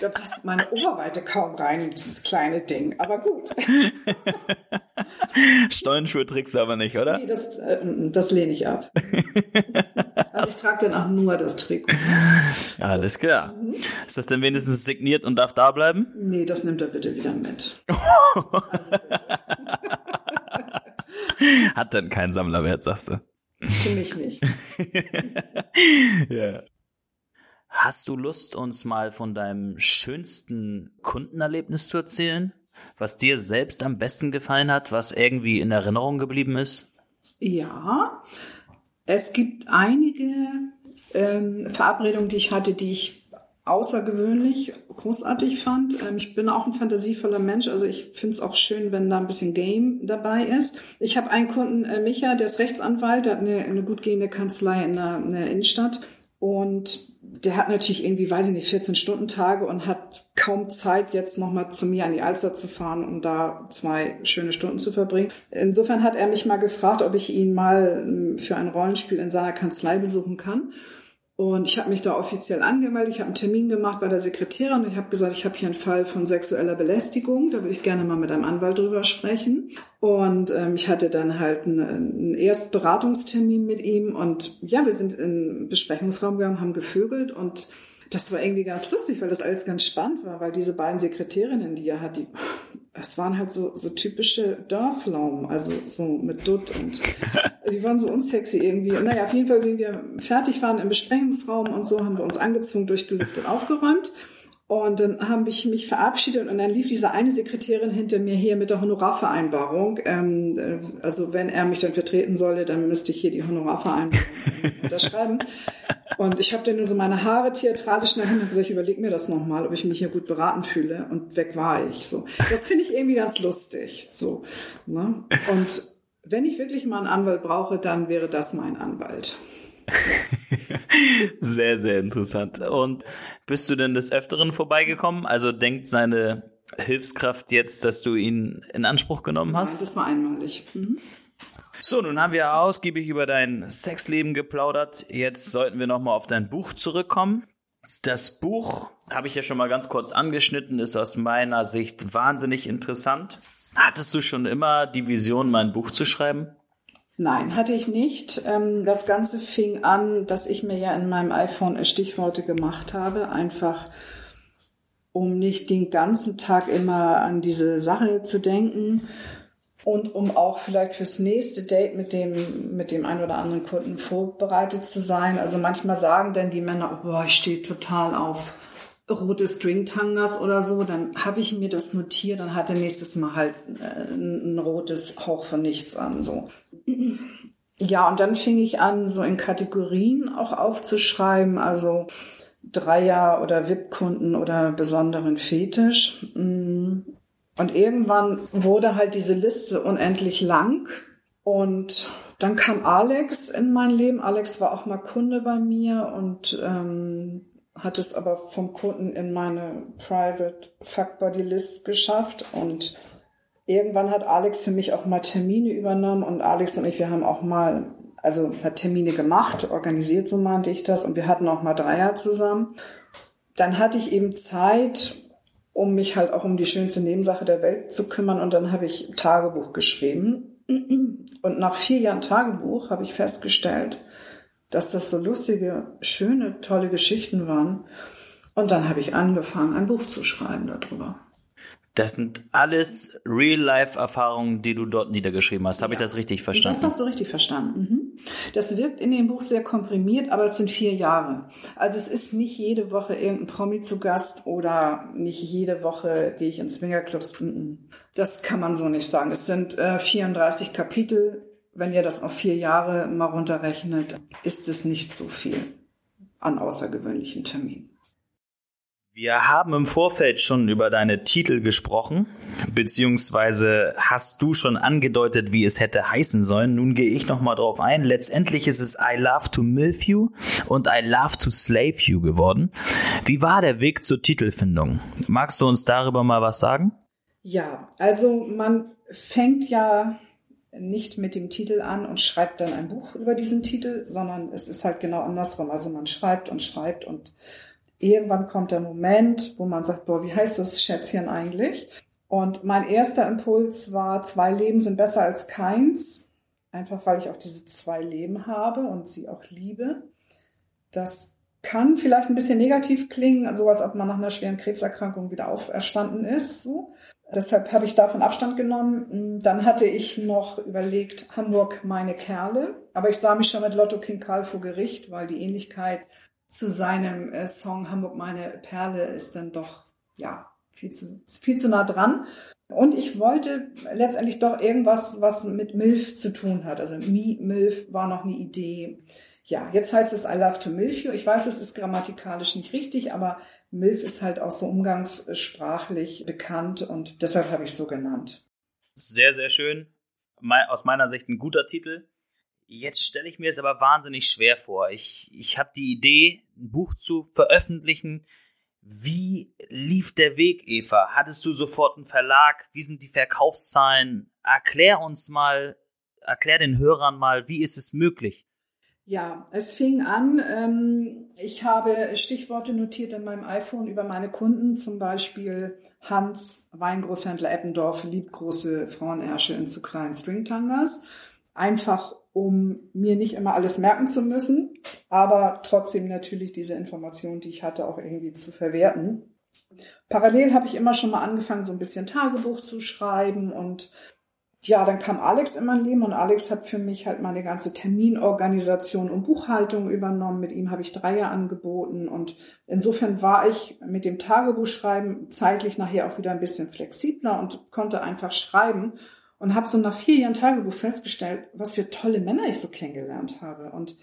da passt meine Oberweite kaum rein in dieses kleine Ding, aber gut. Stollenschuhe trickst du aber nicht, oder? Nee, das, äh, das lehne ich ab. also ich trage dann auch nur das Trikot. Alles klar. Mhm. Ist das denn wenigstens signiert und darf da bleiben? Nee, das nimmt er bitte wieder mit. Hat dann keinen Sammlerwert, sagst du? Für mich nicht. ja. Hast du Lust, uns mal von deinem schönsten Kundenerlebnis zu erzählen? Was dir selbst am besten gefallen hat, was irgendwie in Erinnerung geblieben ist? Ja, es gibt einige ähm, Verabredungen, die ich hatte, die ich außergewöhnlich großartig fand. Ähm, ich bin auch ein fantasievoller Mensch, also ich finde es auch schön, wenn da ein bisschen Game dabei ist. Ich habe einen Kunden, äh, Micha, der ist Rechtsanwalt, der hat eine, eine gut gehende Kanzlei in der, in der Innenstadt und der hat natürlich irgendwie, weiß ich nicht, 14 Stunden Tage und hat kaum Zeit, jetzt nochmal zu mir an die Alster zu fahren, um da zwei schöne Stunden zu verbringen. Insofern hat er mich mal gefragt, ob ich ihn mal ähm, für ein Rollenspiel in seiner Kanzlei besuchen kann. Und ich habe mich da offiziell angemeldet, ich habe einen Termin gemacht bei der Sekretärin. Und ich habe gesagt, ich habe hier einen Fall von sexueller Belästigung, da würde ich gerne mal mit einem Anwalt drüber sprechen. Und ähm, ich hatte dann halt einen, einen Erstberatungstermin mit ihm. Und ja, wir sind in den Besprechungsraum gegangen, haben gevögelt. Und das war irgendwie ganz lustig, weil das alles ganz spannend war, weil diese beiden Sekretärinnen, die er hat, die, es waren halt so, so typische Dorflaumen, also so mit Dutt und die waren so unsexy irgendwie. Und naja, auf jeden Fall, wenn wir fertig waren im Besprechungsraum und so, haben wir uns angezogen, durchgelüftet, aufgeräumt. Und dann habe ich mich verabschiedet und dann lief diese eine Sekretärin hinter mir hier mit der Honorarvereinbarung. Ähm, äh, also wenn er mich dann vertreten solle, dann müsste ich hier die Honorarvereinbarung unterschreiben. Und ich habe dann nur so meine Haare theatralisch nach hinten gesagt, ich überlege mir das nochmal, ob ich mich hier gut beraten fühle. Und weg war ich. So, das finde ich irgendwie ganz lustig. So, ne? Und wenn ich wirklich mal einen Anwalt brauche, dann wäre das mein Anwalt. sehr, sehr interessant. Und bist du denn des Öfteren vorbeigekommen? Also denkt seine Hilfskraft jetzt, dass du ihn in Anspruch genommen hast? Ja, das war einmalig. Mhm. So, nun haben wir ausgiebig über dein Sexleben geplaudert. Jetzt sollten wir nochmal auf dein Buch zurückkommen. Das Buch, habe ich ja schon mal ganz kurz angeschnitten, ist aus meiner Sicht wahnsinnig interessant. Hattest du schon immer die Vision, mein Buch zu schreiben? Nein, hatte ich nicht. Ähm, das Ganze fing an, dass ich mir ja in meinem iPhone Stichworte gemacht habe, einfach um nicht den ganzen Tag immer an diese Sache zu denken und um auch vielleicht fürs nächste Date mit dem, mit dem einen oder anderen Kunden vorbereitet zu sein. Also manchmal sagen dann die Männer, boah, ich stehe total auf rote Stringtangas oder so, dann habe ich mir das notiert, dann hat er nächstes Mal halt äh, ein rotes Hauch von nichts an, so. Ja, und dann fing ich an, so in Kategorien auch aufzuschreiben, also Dreier- oder VIP-Kunden oder besonderen Fetisch. Mm. Und irgendwann wurde halt diese Liste unendlich lang und dann kam Alex in mein Leben. Alex war auch mal Kunde bei mir und ähm, hat es aber vom Kunden in meine Private Fuck Body List geschafft und irgendwann hat Alex für mich auch mal Termine übernommen und Alex und ich, wir haben auch mal, also hat Termine gemacht, organisiert, so meinte ich das und wir hatten auch mal Dreier zusammen. Dann hatte ich eben Zeit, um mich halt auch um die schönste Nebensache der Welt zu kümmern und dann habe ich Tagebuch geschrieben. Und nach vier Jahren Tagebuch habe ich festgestellt, dass das so lustige, schöne, tolle Geschichten waren. Und dann habe ich angefangen, ein Buch zu schreiben darüber. Das sind alles Real-Life-Erfahrungen, die du dort niedergeschrieben hast. Habe ja. ich das richtig verstanden? Das hast du richtig verstanden. Mhm. Das wirkt in dem Buch sehr komprimiert, aber es sind vier Jahre. Also es ist nicht jede Woche irgendein Promi zu Gast oder nicht jede Woche gehe ich ins Swingerclubs. Das kann man so nicht sagen. Es sind äh, 34 Kapitel wenn ihr das auf vier Jahre mal runterrechnet, ist es nicht so viel an außergewöhnlichen Terminen. Wir haben im Vorfeld schon über deine Titel gesprochen, beziehungsweise hast du schon angedeutet, wie es hätte heißen sollen. Nun gehe ich nochmal drauf ein. Letztendlich ist es I Love to Milf You und I Love to Slave You geworden. Wie war der Weg zur Titelfindung? Magst du uns darüber mal was sagen? Ja, also man fängt ja nicht mit dem Titel an und schreibt dann ein Buch über diesen Titel, sondern es ist halt genau andersrum. Also man schreibt und schreibt und irgendwann kommt der Moment, wo man sagt, boah, wie heißt das Schätzchen eigentlich? Und mein erster Impuls war, zwei Leben sind besser als keins. Einfach weil ich auch diese zwei Leben habe und sie auch liebe. Das kann vielleicht ein bisschen negativ klingen, so als ob man nach einer schweren Krebserkrankung wieder auferstanden ist. So. Deshalb habe ich davon Abstand genommen. Dann hatte ich noch überlegt, Hamburg meine Kerle. Aber ich sah mich schon mit Lotto King Karl vor Gericht, weil die Ähnlichkeit zu seinem äh, Song Hamburg meine Perle ist dann doch, ja, viel zu, viel zu nah dran. Und ich wollte letztendlich doch irgendwas, was mit MILF zu tun hat. Also Mi, MILF war noch eine Idee. Ja, jetzt heißt es I love to MILF you. Ich weiß, es ist grammatikalisch nicht richtig, aber MILF ist halt auch so umgangssprachlich bekannt und deshalb habe ich es so genannt. Sehr, sehr schön. Aus meiner Sicht ein guter Titel. Jetzt stelle ich mir es aber wahnsinnig schwer vor. Ich, ich habe die Idee, ein Buch zu veröffentlichen, wie lief der Weg, Eva? Hattest du sofort einen Verlag? Wie sind die Verkaufszahlen? Erklär uns mal, erklär den Hörern mal, wie ist es möglich? Ja, es fing an, ähm, ich habe Stichworte notiert in meinem iPhone über meine Kunden, zum Beispiel Hans, Weingroßhändler Eppendorf, liebt große Frauenersche in zu kleinen Stringtangas. Einfach um mir nicht immer alles merken zu müssen, aber trotzdem natürlich diese Informationen, die ich hatte, auch irgendwie zu verwerten. Parallel habe ich immer schon mal angefangen, so ein bisschen Tagebuch zu schreiben und ja, dann kam Alex in mein Leben und Alex hat für mich halt meine ganze Terminorganisation und Buchhaltung übernommen. Mit ihm habe ich Dreier angeboten und insofern war ich mit dem Tagebuchschreiben zeitlich nachher auch wieder ein bisschen flexibler und konnte einfach schreiben und habe so nach vier Jahren Tagebuch festgestellt, was für tolle Männer ich so kennengelernt habe. Und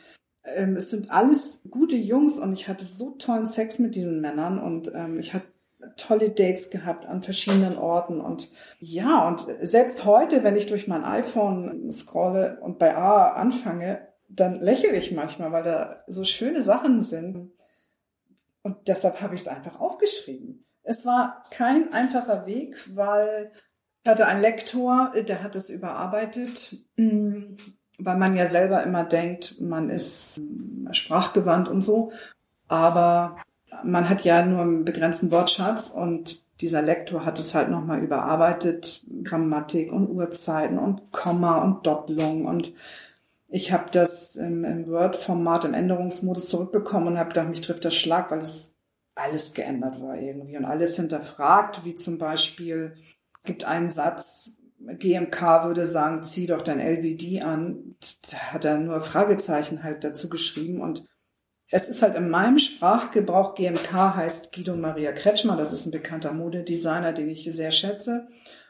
ähm, es sind alles gute Jungs und ich hatte so tollen Sex mit diesen Männern und ähm, ich hatte tolle Dates gehabt an verschiedenen Orten und ja, und selbst heute, wenn ich durch mein iPhone scrolle und bei A anfange, dann lächle ich manchmal, weil da so schöne Sachen sind. Und deshalb habe ich es einfach aufgeschrieben. Es war kein einfacher Weg, weil ich hatte einen Lektor, der hat es überarbeitet, mm, weil man ja selber immer denkt, man ist mm, sprachgewandt und so. Aber man hat ja nur einen begrenzten Wortschatz und dieser Lektor hat es halt nochmal überarbeitet, Grammatik und Uhrzeiten und Komma und Doppelung und ich habe das im, im Word-Format im Änderungsmodus zurückbekommen und habe gedacht, mich trifft das Schlag, weil es alles geändert war irgendwie und alles hinterfragt, wie zum Beispiel gibt einen Satz, GMK würde sagen, zieh doch dein LBD an. Da hat er nur Fragezeichen halt dazu geschrieben und es ist halt in meinem Sprachgebrauch GMK heißt Guido Maria Kretschmer, das ist ein bekannter Modedesigner, den ich sehr schätze.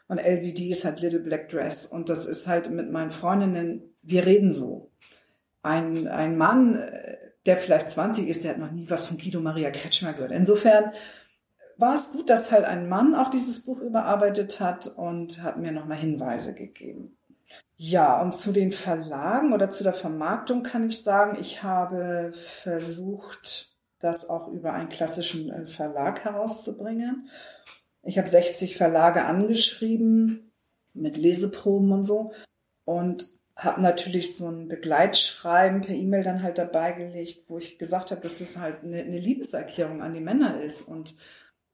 Und LBD ist halt Little Black Dress. Und das ist halt mit meinen Freundinnen, wir reden so. Ein, ein Mann, der vielleicht 20 ist, der hat noch nie was von Guido Maria Kretschmer gehört. Insofern war es gut, dass halt ein Mann auch dieses Buch überarbeitet hat und hat mir nochmal Hinweise gegeben. Ja, und zu den Verlagen oder zu der Vermarktung kann ich sagen, ich habe versucht, das auch über einen klassischen äh, Verlag herauszubringen. Ich habe 60 Verlage angeschrieben mit Leseproben und so und habe natürlich so ein Begleitschreiben per E-Mail dann halt dabei gelegt, wo ich gesagt habe, dass es halt eine, eine Liebeserklärung an die Männer ist und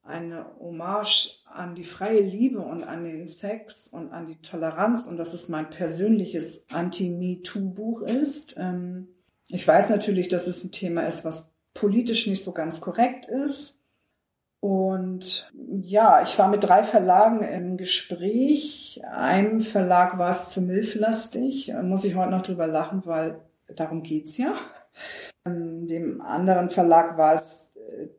eine Hommage an die freie Liebe und an den Sex und an die Toleranz und dass es mein persönliches Anti-MeToo-Buch ist. Ähm, ich weiß natürlich, dass es ein Thema ist, was politisch nicht so ganz korrekt ist. Und ja, ich war mit drei Verlagen im Gespräch. Einem Verlag war es zu milflastig. Muss ich heute noch drüber lachen, weil darum geht's ja. Ähm, dem anderen Verlag war es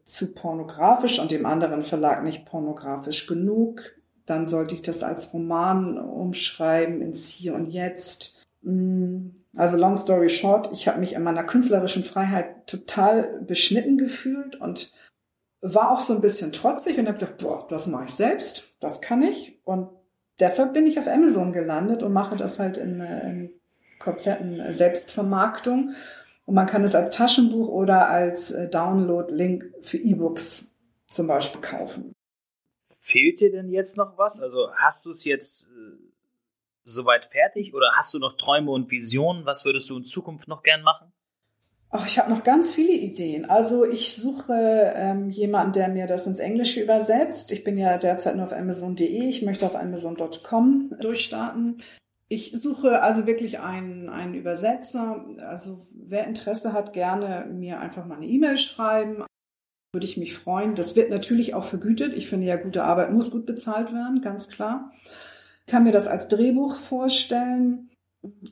zu pornografisch und dem anderen Verlag nicht pornografisch genug. Dann sollte ich das als Roman umschreiben ins Hier und Jetzt. Mm, also long story short, ich habe mich in meiner künstlerischen Freiheit total beschnitten gefühlt und war auch so ein bisschen trotzig und habe gedacht, boah, das mache ich selbst, das kann ich. Und deshalb bin ich auf Amazon gelandet und mache das halt in, in kompletten Selbstvermarktung und man kann es als Taschenbuch oder als äh, Download-Link für E-Books zum Beispiel kaufen. Fehlt dir denn jetzt noch was? Also hast du es jetzt äh, soweit fertig oder hast du noch Träume und Visionen? Was würdest du in Zukunft noch gern machen? Ach, ich habe noch ganz viele Ideen. Also ich suche ähm, jemanden, der mir das ins Englische übersetzt. Ich bin ja derzeit nur auf Amazon.de. Ich möchte auf Amazon.com durchstarten. Ich suche also wirklich einen, einen Übersetzer. Also wer Interesse hat, gerne mir einfach mal eine E-Mail schreiben. Würde ich mich freuen. Das wird natürlich auch vergütet. Ich finde ja, gute Arbeit muss gut bezahlt werden, ganz klar. Ich kann mir das als Drehbuch vorstellen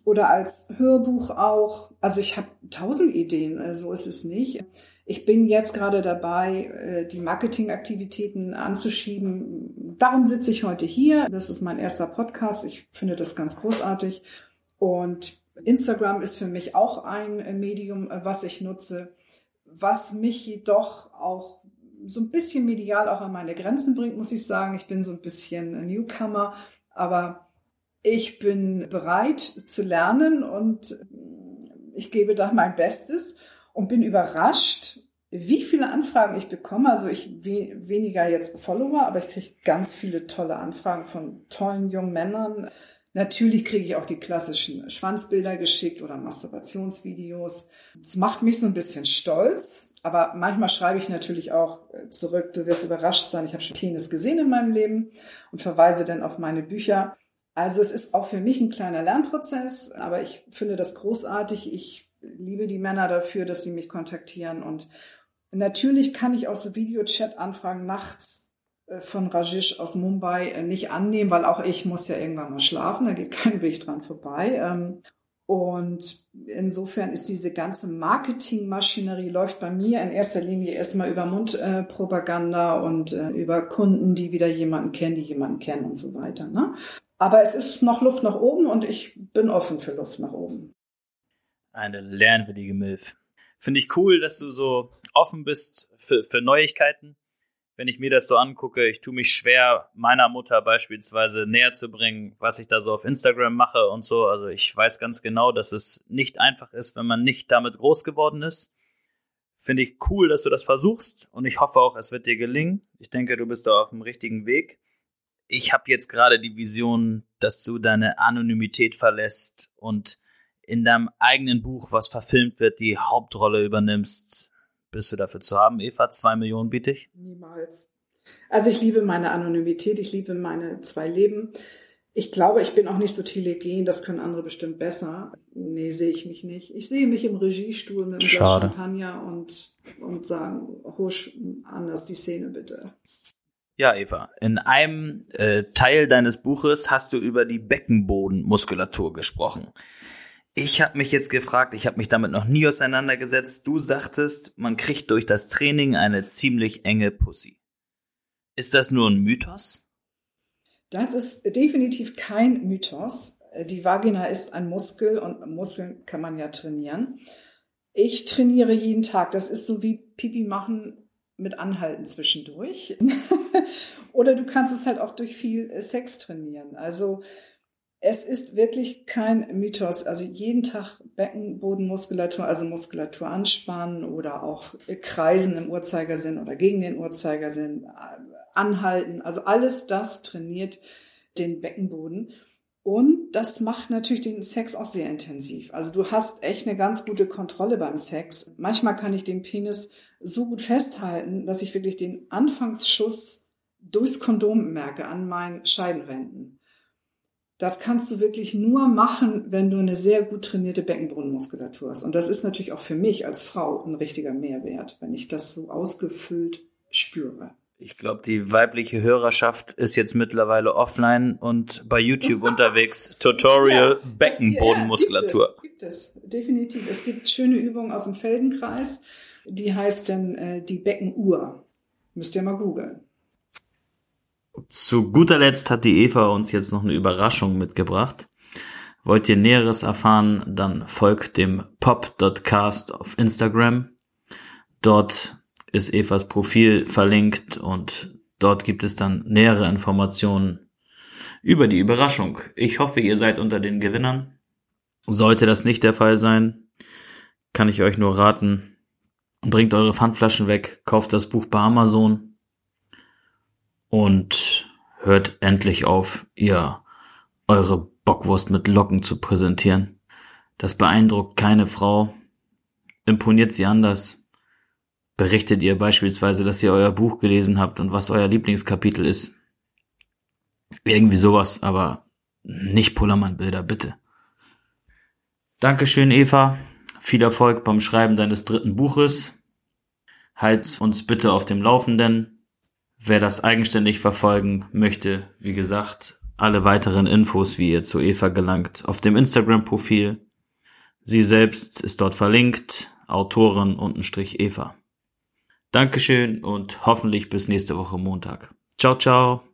oder als Hörbuch auch. Also ich habe tausend Ideen, so ist es nicht. Ich bin jetzt gerade dabei, äh, die Marketingaktivitäten anzuschieben. Darum sitze ich heute hier. Das ist mein erster Podcast. Ich finde das ganz großartig. Und Instagram ist für mich auch ein äh, Medium, was ich nutze, was mich jedoch auch so ein bisschen medial auch an meine Grenzen bringt, muss ich sagen. Ich bin so ein bisschen Newcomer, aber ich bin bereit zu lernen und ich gebe da mein Bestes und bin überrascht, wie viele Anfragen ich bekomme. Also ich we weniger jetzt Follower, aber ich kriege ganz viele tolle Anfragen von tollen jungen Männern. Natürlich kriege ich auch die klassischen Schwanzbilder geschickt oder Masturbationsvideos. Das macht mich so ein bisschen stolz, aber manchmal schreibe ich natürlich auch zurück, du wirst überrascht sein, ich habe schon Penis gesehen in meinem Leben und verweise dann auf meine Bücher. Also es ist auch für mich ein kleiner Lernprozess, aber ich finde das großartig. Ich liebe die Männer dafür, dass sie mich kontaktieren und natürlich kann ich auch so Videochat-Anfragen nachts äh, von Rajesh aus Mumbai äh, nicht annehmen, weil auch ich muss ja irgendwann mal schlafen, da geht kein Weg dran vorbei. Ähm, und insofern ist diese ganze Marketingmaschinerie läuft bei mir in erster Linie erstmal über Mundpropaganda und äh, über Kunden, die wieder jemanden kennen, die jemanden kennen und so weiter. Ne? Aber es ist noch Luft nach oben und ich bin offen für Luft nach oben. Eine lernwillige Milf. Finde ich cool, dass du so offen bist für, für Neuigkeiten. Wenn ich mir das so angucke, ich tue mich schwer, meiner Mutter beispielsweise näher zu bringen, was ich da so auf Instagram mache und so. Also ich weiß ganz genau, dass es nicht einfach ist, wenn man nicht damit groß geworden ist. Finde ich cool, dass du das versuchst und ich hoffe auch, es wird dir gelingen. Ich denke, du bist da auf dem richtigen Weg ich habe jetzt gerade die Vision, dass du deine Anonymität verlässt und in deinem eigenen Buch, was verfilmt wird, die Hauptrolle übernimmst. Bist du dafür zu haben, Eva? Zwei Millionen biete ich? Niemals. Also ich liebe meine Anonymität, ich liebe meine zwei Leben. Ich glaube, ich bin auch nicht so telegen, das können andere bestimmt besser. Nee, sehe ich mich nicht. Ich sehe mich im Regiestuhl mit einem Glas Champagner und, und sagen, husch anders die Szene bitte. Ja, Eva, in einem äh, Teil deines Buches hast du über die Beckenbodenmuskulatur gesprochen. Ich habe mich jetzt gefragt, ich habe mich damit noch nie auseinandergesetzt. Du sagtest, man kriegt durch das Training eine ziemlich enge Pussy. Ist das nur ein Mythos? Das ist definitiv kein Mythos. Die Vagina ist ein Muskel und Muskeln kann man ja trainieren. Ich trainiere jeden Tag. Das ist so wie Pipi machen mit Anhalten zwischendurch. Oder du kannst es halt auch durch viel äh, Sex trainieren. Also es ist wirklich kein Mythos. Also jeden Tag Beckenbodenmuskulatur, also Muskulatur anspannen oder auch kreisen im Uhrzeigersinn oder gegen den Uhrzeigersinn, äh, anhalten. Also alles das trainiert den Beckenboden. Und das macht natürlich den Sex auch sehr intensiv. Also du hast echt eine ganz gute Kontrolle beim Sex. Manchmal kann ich den Penis so gut festhalten, dass ich wirklich den Anfangsschuss durchs Kondom merke an meinen Scheidenwänden. Das kannst du wirklich nur machen, wenn du eine sehr gut trainierte Beckenbodenmuskulatur hast. Und das ist natürlich auch für mich als Frau ein richtiger Mehrwert, wenn ich das so ausgefüllt spüre. Ich glaube, die weibliche Hörerschaft ist jetzt mittlerweile offline und bei YouTube unterwegs. Tutorial ja, Beckenbodenmuskulatur. Ja, gibt, es, gibt es, definitiv. Es gibt schöne Übungen aus dem Feldenkreis. Die heißt dann äh, die Beckenuhr. Müsst ihr mal googeln. Zu guter Letzt hat die Eva uns jetzt noch eine Überraschung mitgebracht. Wollt ihr Näheres erfahren, dann folgt dem pop.cast auf Instagram. Dort ist Evas Profil verlinkt und dort gibt es dann nähere Informationen über die Überraschung. Ich hoffe, ihr seid unter den Gewinnern. Sollte das nicht der Fall sein, kann ich euch nur raten, bringt eure Pfandflaschen weg, kauft das Buch bei Amazon und hört endlich auf, ihr eure Bockwurst mit Locken zu präsentieren. Das beeindruckt keine Frau. imponiert sie anders? Berichtet ihr beispielsweise, dass ihr euer Buch gelesen habt und was euer Lieblingskapitel ist? Irgendwie sowas, aber nicht Pullermann-Bilder, bitte. Dankeschön, Eva. Viel Erfolg beim Schreiben deines dritten Buches. Halt uns bitte auf dem Laufenden. Wer das eigenständig verfolgen möchte, wie gesagt, alle weiteren Infos, wie ihr zu Eva gelangt, auf dem Instagram-Profil. Sie selbst ist dort verlinkt, Autorin untenstrich Eva. Dankeschön und hoffentlich bis nächste Woche Montag. Ciao, ciao.